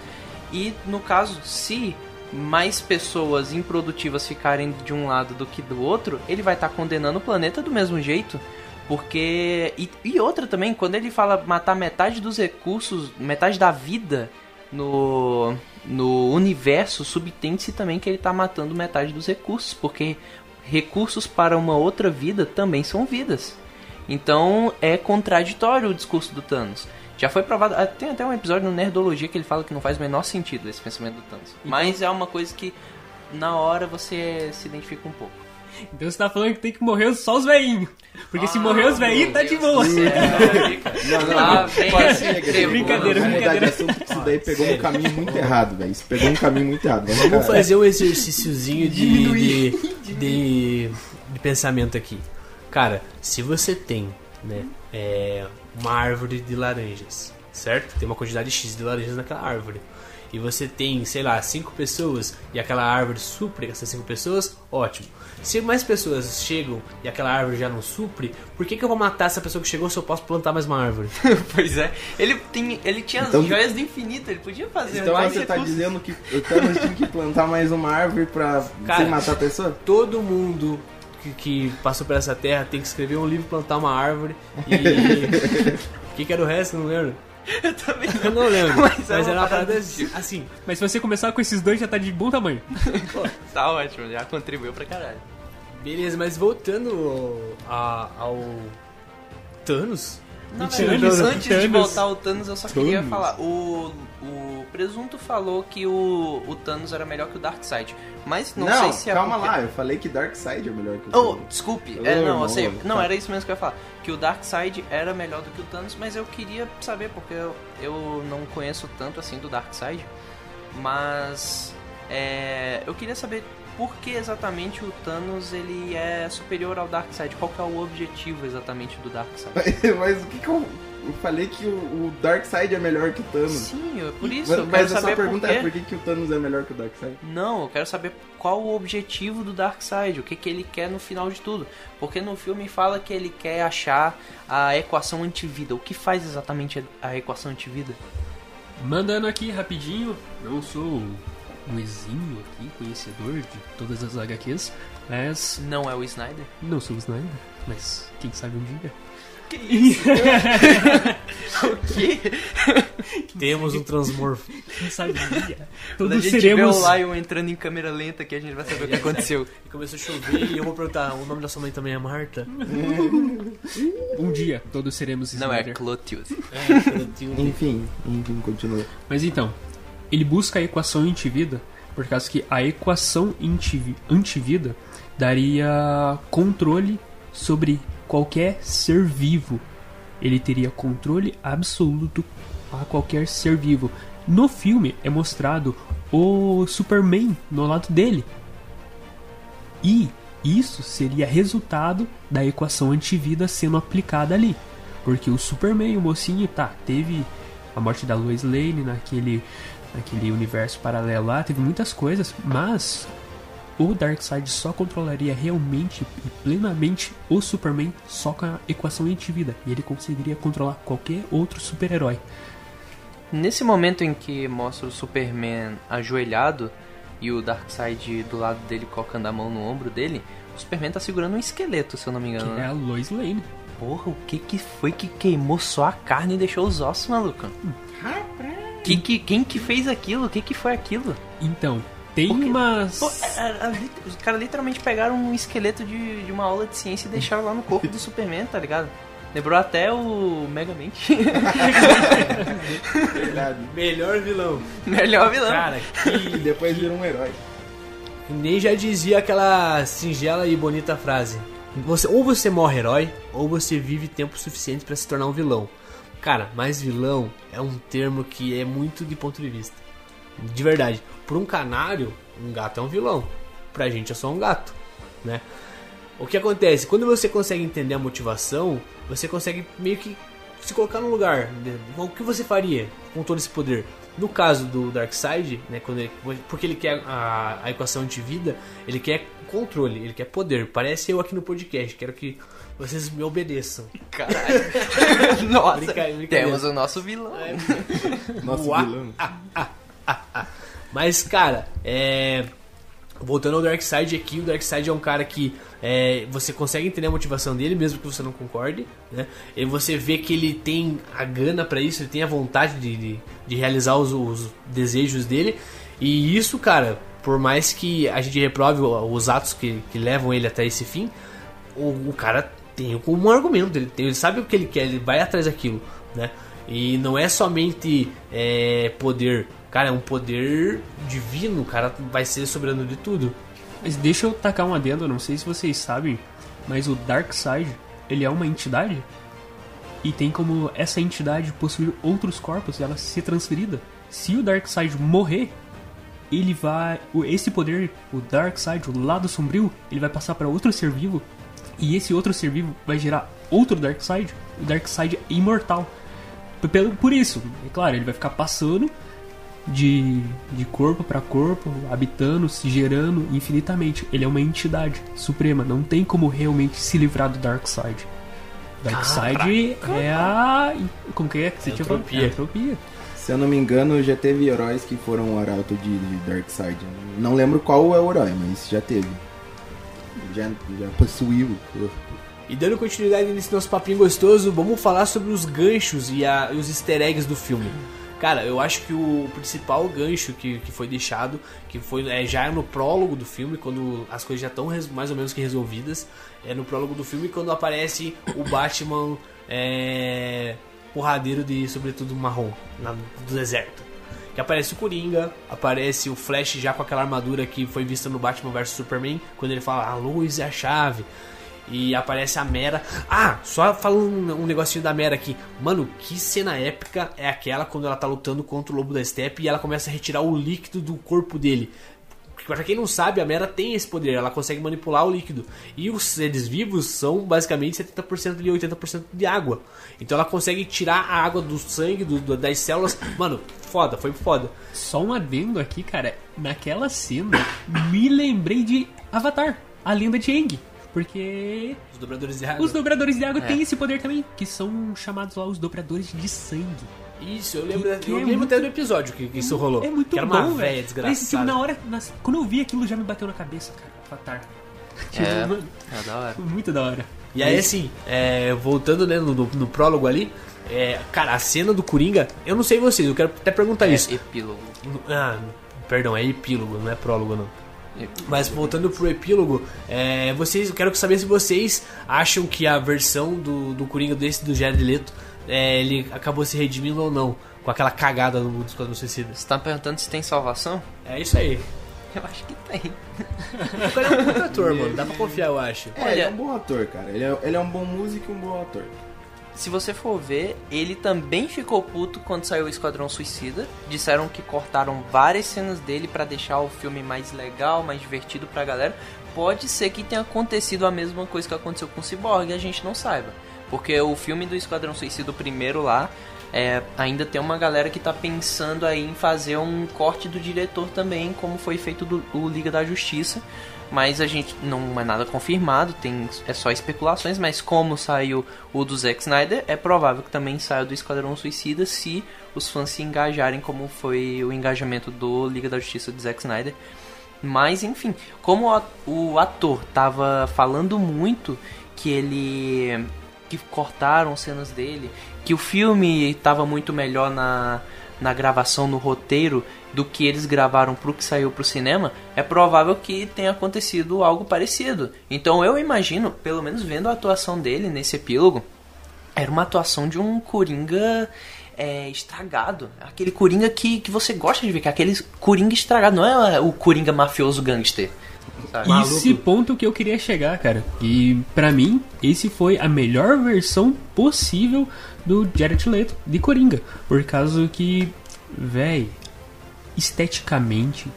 E no caso, se mais pessoas improdutivas ficarem de um lado do que do outro, ele vai estar condenando o planeta do mesmo jeito. Porque. E, e outra também, quando ele fala matar metade dos recursos, metade da vida no, no universo, subtende-se também que ele está matando metade dos recursos. Porque recursos para uma outra vida também são vidas. Então é contraditório o discurso do Thanos. Já foi provado. ah, Tem até um episódio no Nerdologia que ele fala que não faz o menor sentido esse pensamento do Thanos. Mas é uma coisa que na hora você se identifica um pouco. Então você tá falando que tem que morrer só os veinhos. Porque se morrer os veinhos, tá de boa. Não, não, não. vem Pode a ser, trevo. Brincadeira, brincadeira. assunto, que isso daí pegou um caminho muito errado, velho. Isso pegou um caminho muito errado. Vamos, Vamos fazer um exercíciozinho de, de, de, de pensamento aqui. Cara, se você tem né, é, uma árvore de laranjas, certo? Tem uma quantidade X de laranjas naquela árvore. e você tem, sei lá, cinco pessoas e aquela árvore supre essas cinco pessoas, ótimo. Se mais pessoas chegam e aquela árvore já não supre, por que, que eu vou matar essa pessoa que chegou se eu posso plantar mais uma árvore? pois é. Ele, tem, ele tinha Então- as joias do infinito, ele podia fazer Então mais você tá recursos. dizendo que o Thanos tinha que plantar mais uma árvore pra Cara, sem matar a pessoa? Todo mundo que, que passou por essa terra tem que escrever um livro, plantar uma árvore e. O que, que era o resto? Não lembro. Eu também Eu não lembro. Mas Mas, era uma parada tipo. assim. Mas se você começar com esses dois, já tá de bom tamanho. Tá ótimo, já contribuiu pra caralho. Beleza, mas voltando ao Thanos. Na Mentira, verdade, não, não. antes de Thanos. voltar ao Thanos, eu só queria falar. O, o Presunto falou que o, o Thanos era melhor que o Darkseid. Mas não, sei se é calma porque- lá, eu falei que Darkseid é melhor que o Oh, Thanos. desculpe. Ô, É, não, eu irmão, sei. Não, tá. era isso mesmo que eu ia falar. Que o Darkseid era melhor do que o Thanos, mas eu queria saber, porque eu, eu não conheço tanto assim do Darkseid. Mas é, eu queria saber por que exatamente o Thanos ele é superior ao Darkseid. Qual que é o objetivo exatamente do Darkseid? Mas o que que eu... Eu falei que o, o Darkseid é melhor que o Thanos. Sim, é por isso. mas eu mas quero a sua pergunta por é por que, que o Thanos é melhor que o Darkseid? Não, eu quero saber qual o objetivo do Darkseid, o que, que ele quer no final de tudo. Porque no filme fala que ele quer achar a equação antivida. O que faz exatamente a equação antivida? Mandando aqui rapidinho, não sou um exímio aqui, conhecedor de todas as HQs, mas Não é o Snyder? não sou o Snyder, mas quem sabe um dia. Que isso? o quê? Temos um transmorfo. Quem sabe um dia. Quando a Todos gente seremos. vê o Lion entrando em câmera lenta que a gente vai saber o que aconteceu. E começou a chover e eu vou perguntar: o nome da sua mãe também é Marta? Um dia todos seremos Não, é Snyder. Clotilde. É, um- Enfim, enfim, continua. Mas então, ele busca a equação antivida, por causa que a equação antivi- antivida daria controle sobre qualquer ser vivo. Ele teria controle absoluto a qualquer ser vivo. No filme é mostrado o Superman no lado dele. E isso seria resultado da equação antivida sendo aplicada ali. Porque o Superman, o mocinho, tá, teve a morte da Lois Lane naquele, naquele universo paralelo lá, teve muitas coisas, mas o Darkseid só controlaria realmente e plenamente o Superman só com a equação antivida. E ele conseguiria controlar qualquer outro super-herói. Nesse momento em que mostra o Superman ajoelhado e o Darkseid do lado dele colocando a mão no ombro dele, o Superman tá segurando um esqueleto, se eu não me engano. Que é né? a Lois Lane. Porra, o que que foi que queimou só a carne e deixou os ossos, maluco? Que, que, quem que fez aquilo? O que que foi aquilo? Então, tem Por quê? umas. Pô, a- a- a os caras literalmente pegaram um esqueleto de, de uma aula de ciência e deixaram lá no corpo do Superman, tá ligado? Lembrou até o Megamente. Verdade. Melhor vilão. Melhor vilão. Cara, E depois vira um herói. nem já dizia aquela singela e bonita frase. Você, ou você morre herói, ou você vive tempo suficiente pra se tornar um vilão. Cara, mas vilão é um termo que é muito de ponto de vista. De verdade. Por um canário, um gato é um vilão. Pra gente é só um gato, né? O que acontece? Quando você consegue entender a motivação, você consegue meio que se colocar no lugar. né? O que você faria com todo esse poder? No caso do Darkseid, né, quando ele, porque ele quer a, a equação antivida, ele quer controle, ele quer poder. Parece eu aqui no podcast, quero que vocês me obedeçam. Caralho. Nossa, Brinca- brincadeira. temos o nosso vilão. Nosso Uá. vilão. Mas, cara, é. Voltando ao Darkseid aqui, o Darkseid é um cara que é, você consegue entender a motivação dele, mesmo que você não concorde, né? E você vê que ele tem a gana pra isso, ele tem a vontade de, de, de realizar os, os desejos dele. E isso, cara, por mais que a gente reprove os atos que, que levam ele até esse fim, o, o cara tem um argumento, ele, tem- ele sabe o que ele quer, ele vai atrás daquilo, né? E não é somente é, poder, cara, é um poder divino, o cara vai ser soberano de tudo. Mas deixa eu tacar um adendo, não sei se vocês sabem, mas o Darkseid, ele é uma entidade e tem como essa entidade possuir outros corpos e ela ser transferida. Se o Darkseid morrer, ele vai, esse poder, o Darkseid, o lado sombrio, ele vai passar para outro ser vivo e esse outro ser vivo vai gerar outro Darkseid. O Darkseid é imortal. Por isso, é claro, ele vai ficar passando de, de corpo para corpo, habitando, se gerando infinitamente. Ele é uma entidade suprema, não tem como realmente se livrar do Darkseid. Darkseid é a. Como que é que você tinha? Entropia. É a entropia. Se eu não me engano, já teve heróis que foram o arauto de, de Darkseid. Não lembro qual é o herói, mas já teve. Já, já possuiu. E dando continuidade nesse nosso papinho gostoso, vamos falar sobre os ganchos e, a- e os easter eggs do filme. Cara, eu acho que o principal gancho que, que foi deixado, que foi é, já no prólogo do filme, quando as coisas já estão mais ou menos que resolvidas, é no prólogo do filme quando aparece o Batman é, porradeiro de sobretudo marrom na- do deserto. Que aparece o Coringa, aparece o Flash já com aquela armadura que foi vista no Batman vs Superman, quando ele fala a luz é a chave. E aparece a Mera. Ah, só falando um negocinho da Mera aqui. Mano, que cena épica é aquela quando ela tá lutando contra o Lobo da Steppe e ela começa a retirar o líquido do corpo dele. Pra quem não sabe, a Mera tem esse poder, ela consegue manipular o líquido. E os seres vivos são basicamente 70% e 80% de água. Então ela consegue tirar a água do sangue, do- do- das células. Mano, foda, foi foda. Só um adendo aqui, cara. Naquela cena, me lembrei de Avatar, a lenda de Aang. Porque Os dobradores de água. os dobradores de água É. têm esse poder também, que são chamados lá os dobradores de sangue. Isso, eu lembro, Que- que eu é lembro muito- até do episódio que, que isso rolou. É muito que era bom, uma velho. véia Mas, tipo, desgraçada. na hora, nas- quando eu vi aquilo já me bateu na cabeça, cara. Tipo, É. mano, É da hora. muito da hora. E aí, assim, é, voltando né, no, no- no prólogo ali, é, cara, a cena do Coringa, eu não sei vocês, eu quero até perguntar É isso. epílogo. Ah, perdão, é epílogo, não é prólogo não. Mas voltando pro epílogo, é, vocês, eu quero saber se vocês acham que a versão do, do Coringa desse do Jared Leto, é, ele acabou se redimindo ou não, com aquela cagada no Esquadrão Suicida. Você tá perguntando se tem salvação? É isso aí. Eu acho que tem. O cara é um bom ator, mano, dá pra confiar, eu acho. É, ele é um bom ator, cara. Ele é, ele é um bom músico e um bom ator. Se você for ver, ele também ficou puto quando saiu o Esquadrão Suicida. Disseram que cortaram várias cenas dele pra deixar o filme mais legal, mais divertido pra galera. Pode ser que tenha acontecido a mesma coisa que aconteceu com o Cyborg a gente não saiba. Porque o filme do Esquadrão Suicida, o primeiro lá, é, ainda tem uma galera que tá pensando aí em fazer um corte do diretor também, como foi feito do o Liga da Justiça. Mas a gente não é nada confirmado, tem, é só especulações, mas como saiu o do Zack Snyder, é provável que também saia do Esquadrão Suicida se os fãs se engajarem como foi o engajamento do Liga da Justiça de Zack Snyder. Mas enfim, como o ator tava falando muito que ele que cortaram cenas dele, que o filme tava muito melhor na, na gravação, no roteiro, do que eles gravaram pro que saiu pro cinema, é provável que tenha acontecido algo parecido. Então eu imagino, pelo menos vendo a atuação dele nesse epílogo, era uma atuação de um Coringa é, estragado. Aquele Coringa que, que você gosta de ver, que é aquele Coringa estragado, não é o Coringa mafioso gangster. sabe? Esse ponto que eu queria chegar, cara. E pra mim, esse foi a melhor versão possível do Jared Leto de Coringa. Por causa que, véi, esteticamente,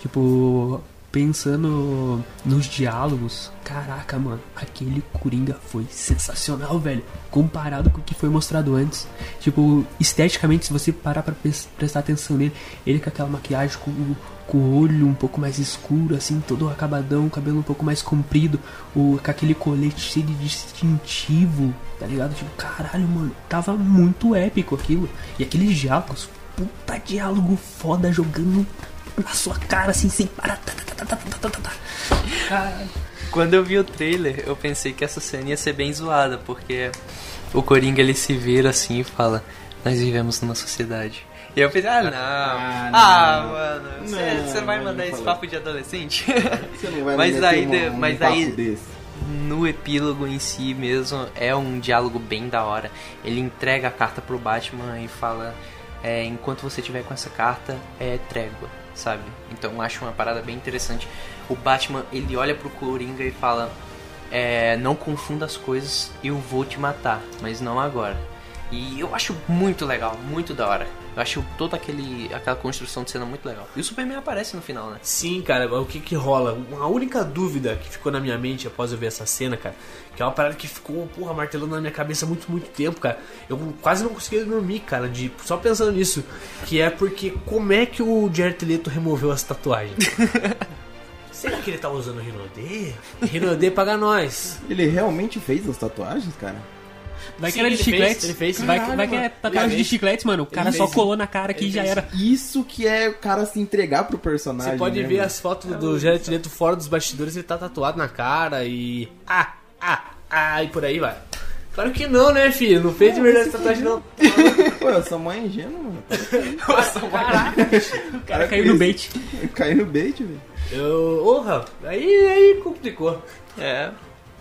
tipo, pensando nos diálogos, caraca, mano, aquele Coringa foi sensacional, velho. Comparado com o que foi mostrado antes. Tipo, esteticamente, se você parar pra pres- prestar atenção nele, ele com aquela maquiagem com, com o olho um pouco mais escuro, assim, todo acabadão, cabelo um pouco mais comprido, o, com aquele colete cheio de distintivo, tá ligado? Tipo, caralho, mano, tava muito épico aquilo. E aqueles diálogos, puta diálogo foda jogando na sua cara, assim, sem parar. Tá, tá, tá, tá, tá, tá, tá, tá. Quando eu vi o trailer, eu pensei que essa cena ia ser bem zoada, porque o Coringa ele se vira assim e fala: Nós vivemos numa sociedade. E eu pensei: Ah, não. Ah, Ah, não. mano, você Não, você vai mandar esse papo de adolescente? Você não vai Mas aí um, mas um aí- papo desse. no epílogo em si mesmo é um diálogo bem da hora. Ele entrega a carta pro Batman e fala: é, enquanto você tiver com essa carta, é trégua, sabe? Então acho uma parada bem interessante. O Batman ele olha pro Coringa e fala: é, não confunda as coisas, eu vou te matar, mas não agora. E eu acho muito legal, muito da hora. Eu acho toda aquele, aquela construção de cena muito legal. E o Superman aparece no final, né? Sim, cara, o que que rola? A única dúvida que ficou na minha mente após eu ver essa cena, cara, que é uma parada que ficou, porra, martelando na minha cabeça há muito, muito tempo, cara. Eu quase não conseguia dormir, cara, de só pensando nisso. Que é porque como é que o Jared Leto removeu as tatuagens? Será que ele tá usando Rinodê? Rinodê paga nós. Ele realmente fez as tatuagens, cara? Vai que Sim, era de ele fez, chicletes. ele fez. Vai, Caralho, vai que é tatuagem de chicletes, mano. O cara Ele só fez. colou na cara aqui e já fez. era. Isso que é o cara se entregar pro personagem. Você pode né, ver mano? as fotos do Jared Leto fora dos bastidores, ele tá tatuado na cara e. Ah, ah, ah, e por aí vai. Claro que não, né, filho? Não fez de verdade tatuagem, não. Pô, eu sou mó ingênuo, mano. Caraca, O cara caiu no bait. Caiu no bait, velho. eu. Porra, aí, aí complicou. É.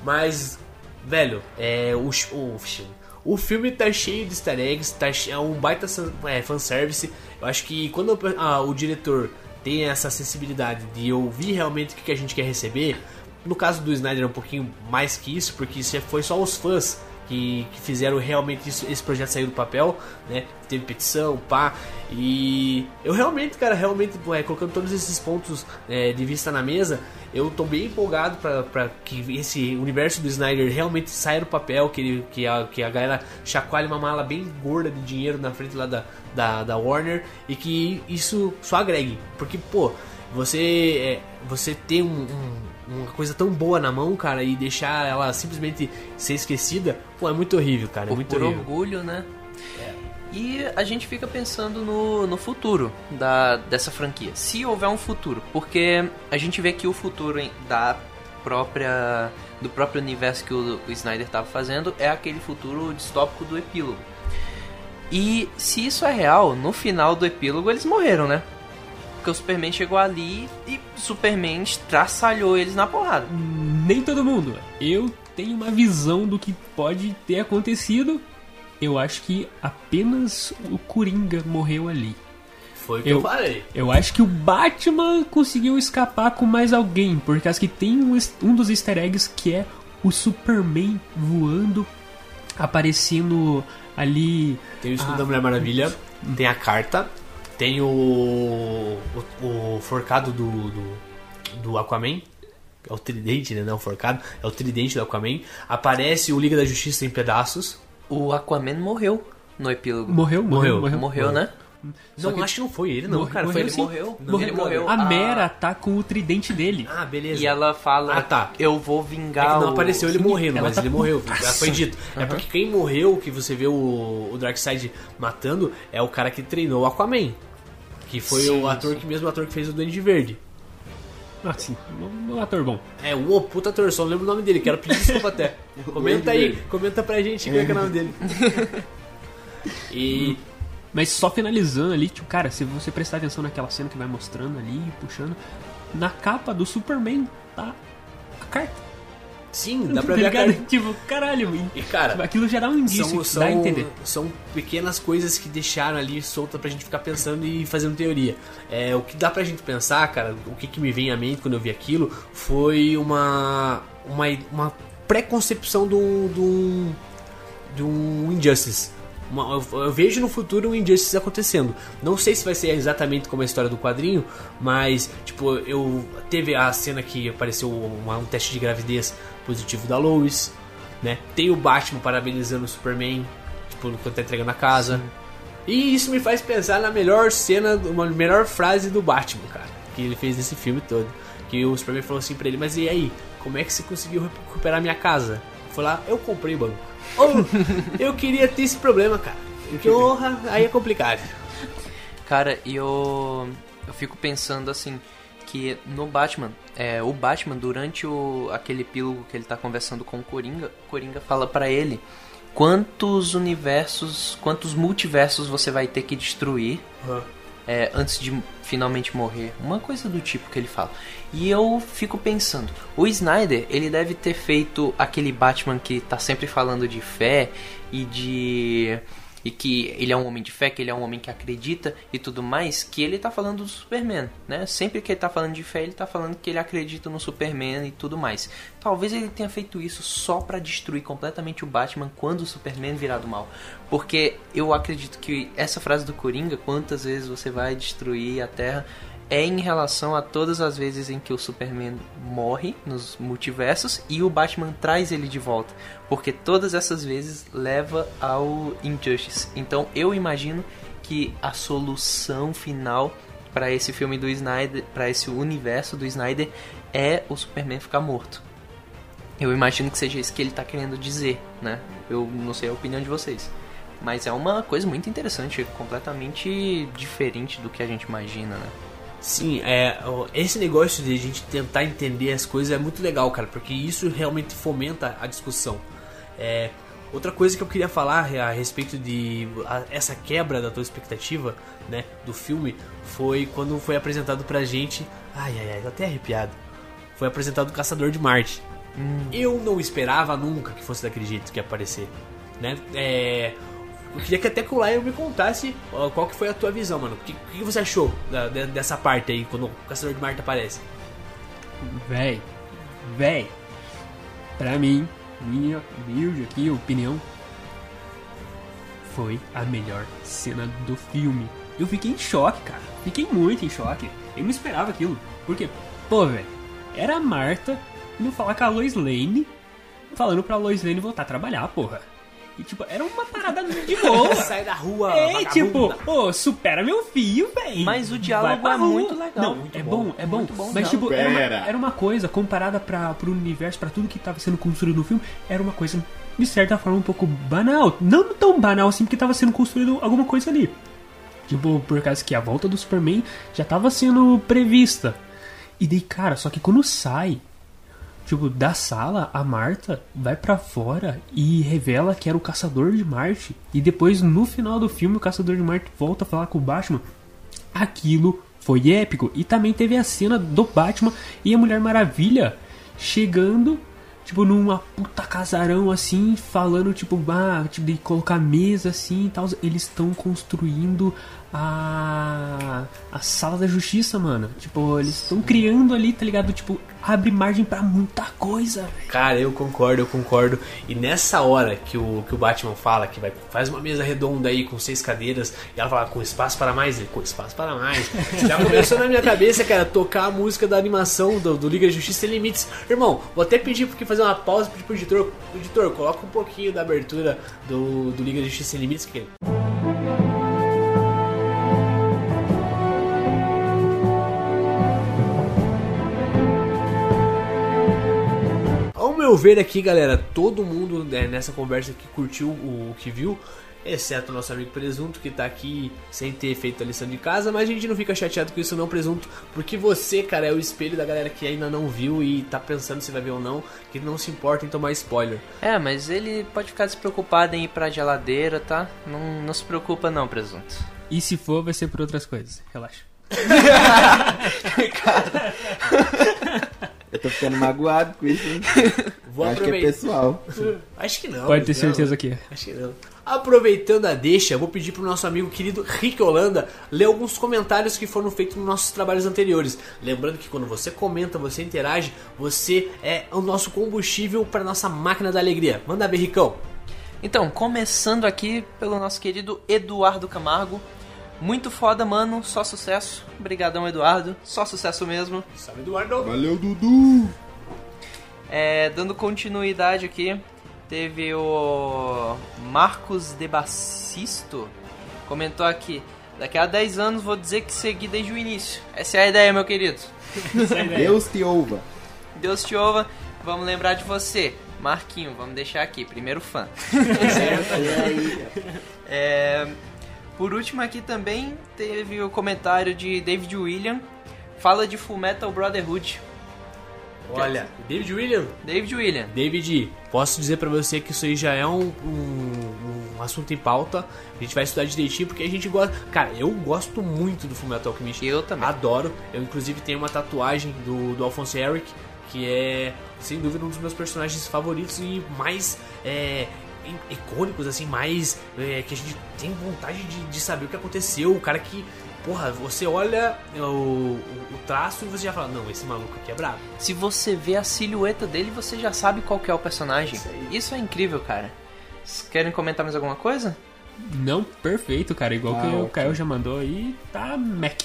Mas, velho, é. O, o filme. O filme tá cheio de easter eggs, tá che- é um baita é, fanservice. Eu acho que quando ah, o diretor tem essa sensibilidade de ouvir realmente o que a gente quer receber, no caso do Snyder é um pouquinho mais que isso, porque isso foi só os fãs que, que fizeram realmente isso- esse projeto sair do papel, né? Teve petição, pá. E eu realmente, cara, realmente, é, colocando todos esses pontos é, de vista na mesa, eu tô bem empolgado pra, pra que esse universo do Snyder realmente saia do papel, que, ele, que, a, que a galera chacoalhe uma mala bem gorda de dinheiro na frente lá da, da, da Warner e que isso só agregue. Porque, pô, você, é, você ter um, um- uma coisa tão boa na mão, cara, e deixar ela simplesmente ser esquecida, pô, é muito horrível, cara, é muito por horrível. orgulho, né? E a gente fica pensando no, no futuro da, dessa franquia. Se houver um futuro. Porque a gente vê que o futuro da própria. do próprio universo que o, o Snyder estava fazendo é aquele futuro distópico do epílogo. E se isso é real, no final do epílogo eles morreram, né? Porque o Superman chegou ali e Superman estraçalhou eles na porrada. Nem todo mundo. Eu tenho uma visão do que pode ter acontecido. Eu acho que apenas o Coringa morreu ali. Foi o que eu, Eu- falei. Eu acho que o Batman conseguiu escapar com mais alguém, porque acho que tem um, um dos easter eggs que é o Superman voando, aparecendo ali. Tem o escudo Ah. da Mulher Maravilha, tem a carta, tem o. o, o forcado do, do, do Aquaman. É o tridente, né? Não o forcado, é o tridente do Aquaman. Aparece o Liga da Justiça em pedaços. O Aquaman morreu no epílogo. Morreu, morreu, Morreu. morreu. Morreu, né? Não, que- acho que não foi ele, não, Morreu- cara. Foi morreu ele sim. morreu. Não, ele ele morreu. A Ah, Mera tá com o tridente dele. Ah, beleza. E ela fala, Ah, tá. eu vou É vingar não o- apareceu ele Sim, morrendo, ela mas tá ele morreu. Já putaça. foi dito. É porque quem morreu, que você vê o, o Darkseid matando, é o cara que treinou o Aquaman. Que foi Sim, o ator que mesmo ator que fez o Duende Verde. Ah, sim, um, um ator bom. É, o puta ator, só não lembro o nome dele, quero pedir desculpa até. Comenta aí, comenta pra gente qual é, é o nome dele. E Mas só finalizando ali, tipo, cara, se você prestar atenção naquela cena que vai mostrando ali, puxando, na capa do Superman tá a carta. Sim, dá pra Tá ver a cara. Tipo, caralho, E cara, aquilo já dá um indício, são, são, dá a entender. são pequenas coisas que deixaram ali solta pra gente ficar pensando e fazendo teoria. É, o que dá pra gente pensar, cara, o que, que me vem à mente quando eu vi aquilo foi uma uma, uma um, de um, de um Injustice. Uma- eu, eu vejo no futuro um Injustice acontecendo. Não sei se vai ser exatamente como a história do quadrinho, mas tipo, eu teve a cena que apareceu uma- um teste de gravidez positivo da Lois, né? Tem o Batman parabenizando o Superman, tipo, quando tá entregando a casa. E isso me faz pensar na melhor cena, uma melhor frase do Batman, cara, que ele fez nesse filme todo. Que o Superman falou assim pra ele, mas e aí? Como é que você conseguiu recuperar minha casa? Foi lá, eu comprei o banco. Oh, eu queria ter esse problema, cara. Que honra, aí é complicado. Cara, e eu, eu fico pensando assim, que no Batman, é, o Batman, durante o, aquele epílogo que ele tá conversando com o Coringa, o Coringa fala pra ele quantos universos, quantos multiversos você vai ter que destruir é, antes de finalmente morrer. Uma coisa do tipo que ele fala. E eu fico pensando, o Snyder, ele deve ter feito aquele Batman que tá sempre falando de fé e de e que ele é um homem de fé, que ele é um homem que acredita e tudo mais, que ele tá falando do Superman, né? Sempre que ele tá falando de fé, ele tá falando que ele acredita no Superman e tudo mais. Talvez ele tenha feito isso só pra destruir completamente o Batman quando o Superman virar do mal. Porque eu acredito que essa frase do Coringa, quantas vezes você vai destruir a Terra, é em relação a todas as vezes em que o Superman morre nos multiversos e o Batman traz ele de volta, porque todas essas vezes leva ao Injustice. Então eu imagino que a solução final para esse filme do Snyder, para esse universo do Snyder é o Superman ficar morto. Eu imagino que seja isso que ele tá querendo dizer, né? Eu não sei a opinião de vocês. Mas é uma coisa muito interessante, completamente diferente do que a gente imagina, né? Sim, é, esse negócio de a gente tentar entender as coisas é muito legal, cara, porque isso realmente fomenta a discussão. É, outra coisa que eu queria falar a respeito de a- essa quebra da tua expectativa, né, do filme, foi quando foi apresentado pra gente. Ai, ai, ai, tô até arrepiado. Foi apresentado o Caçador de Marte. Eu não esperava nunca que fosse daquele jeito que ia aparecer, né? É, eu queria que até que o Lion me contasse qual que foi a tua visão, mano. O que, que você achou da- de- dessa parte aí, quando o Caçador de Marte aparece? Véi, véi, pra mim, minha humilde aqui opinião, foi a melhor cena do filme. Eu fiquei em choque, cara. Fiquei muito em choque. Eu não esperava aquilo. Porque, pô, velho, era a Marta indo falar com a Lois Lane, falando pra Lois Lane voltar a trabalhar, porra. E, tipo, era uma parada de boa. Sai da rua, É, tipo, vagabunda. ô, supera meu filho, velho. Mas o diálogo é muito legal. Não, Muito é bom. bom, é bom. Muito bom Mas, tipo, era uma, era uma coisa comparada pra, pro universo, pra tudo que tava sendo construído no filme, era uma coisa, de certa forma, um pouco banal. Não tão banal assim, porque tava sendo construído alguma coisa ali. Tipo, por causa que a volta do Superman já tava sendo prevista. E daí, cara, só que quando sai, tipo, da sala, a Marta vai pra fora e revela que era o Caçador de Marte. E depois, no final do filme, o Caçador de Marte volta a falar com o Batman. Aquilo foi épico. E também teve a cena do Batman e a Mulher Maravilha chegando, tipo, numa puta casarão assim, falando, tipo, ah, tipo, de colocar mesa assim e tal. Eles estão construindo a. a sala da justiça, mano. Tipo, eles estão criando ali, tá ligado? Tipo, abre margem pra muita coisa. Cara, eu concordo, eu concordo. E nessa hora que o, que o Batman fala que vai faz uma mesa redonda aí com seis cadeiras e ela fala com espaço para mais, ele com espaço para mais. Já começou na minha cabeça, cara, tocar a música da animação do, do Liga da Justiça Sem Limites. Irmão, vou até pedir porque fazer uma pausa pedir pro editor, editor, coloca um pouquinho da abertura do, do Liga da Justiça Sem Limites que meu ver aqui, galera, todo mundo né, nessa conversa aqui curtiu o, o que viu, exceto o nosso amigo Presunto, que tá aqui sem ter feito a lição de casa, mas a gente não fica chateado com isso não, Presunto, porque você, cara, é o espelho da galera que ainda não viu e tá pensando se vai ver ou não, que não se importa em tomar spoiler. É, mas ele pode ficar despreocupado em ir pra geladeira, tá? Não, não se preocupa não, presunto. E se for, vai ser por outras coisas. Relaxa. Eu tô ficando magoado com isso, hein? Vou Acho que é aproveitar. pessoal. Acho que não. Pode ter não. certeza que é. Acho que não. Aproveitando a deixa, vou pedir pro nosso amigo querido Rick Holanda ler alguns comentários que foram feitos nos nossos trabalhos anteriores. Lembrando que quando você comenta, você interage, você é o nosso combustível para nossa máquina da alegria. Manda ver, Ricão. Então, começando aqui pelo nosso querido Eduardo Camargo. Muito foda, mano. Só sucesso. Obrigadão, Eduardo. Só sucesso mesmo. Salve, Eduardo. Valeu, Dudu! É, dando continuidade aqui, teve o Marcos de Bassisto. Comentou aqui. Daqui a 10 anos vou dizer que segui desde o início. Essa é a ideia, meu querido. Deus te ouva. Deus te ouva. Vamos lembrar de você. Marquinho, vamos deixar aqui. Primeiro fã. É, por último aqui também teve o comentário de David William. Fala de Full Metal Brotherhood. Olha, David William. David William. David, posso dizer pra você que isso aí já é um, um, um assunto em pauta. A gente vai estudar direitinho porque a gente gosta. Cara, eu gosto muito do Fullmetal Alchemist. Eu também. Adoro. Eu inclusive tenho uma tatuagem do, do Alphonse Eric, que é sem dúvida um dos meus personagens favoritos e mais é, icônicos, assim, mais é, que a gente tem vontade de, de saber o que aconteceu. O cara que, porra, você olha o, o, o traço e você já fala, não, esse maluco aqui é brabo. Se você vê a silhueta dele, você já sabe qual que é o personagem. Isso, é incrível, cara. Vocês Querem comentar mais alguma coisa? Não perfeito, cara. Igual Ah, que o. Caio já mandou aí, tá Mac.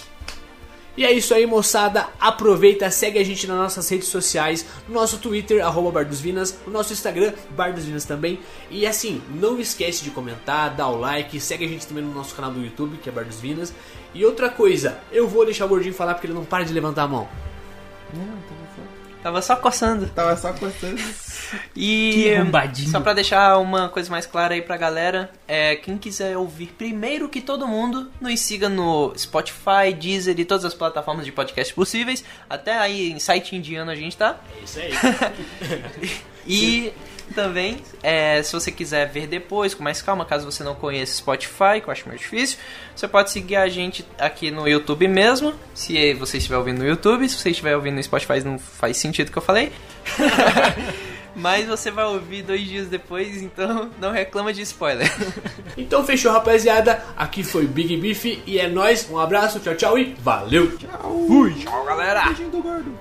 E é isso aí, moçada. Aproveita, segue a gente nas nossas redes sociais, no nosso Twitter, arroba Bar dos Vinas, no nosso Instagram, Bar dos Vinas também. E assim, não esquece de comentar, dar o like, segue a gente também no nosso canal do YouTube, que é Bar dos Vinas. E outra coisa, eu vou deixar o gordinho falar porque ele não para de levantar a mão. Tava só coçando. Tava só coçando. E só pra deixar uma coisa mais clara aí pra galera, é, quem quiser ouvir primeiro que todo mundo, nos siga no Spotify, Deezer e todas as plataformas de podcast possíveis. Até aí em site indiano a gente tá. É isso aí. E também, é, se você quiser ver depois, com mais calma, caso você não conheça Spotify, que eu acho mais difícil, você pode seguir a gente aqui no YouTube mesmo, se você estiver ouvindo no YouTube, se você estiver ouvindo no Spotify não faz sentido o que eu falei. Mas você vai ouvir dois dias depois, então não reclama de spoiler. então fechou, rapaziada. Aqui foi Big Beef e é nóis. Um abraço, tchau, tchau e valeu! Tchau, galera! Beijinho do gordo.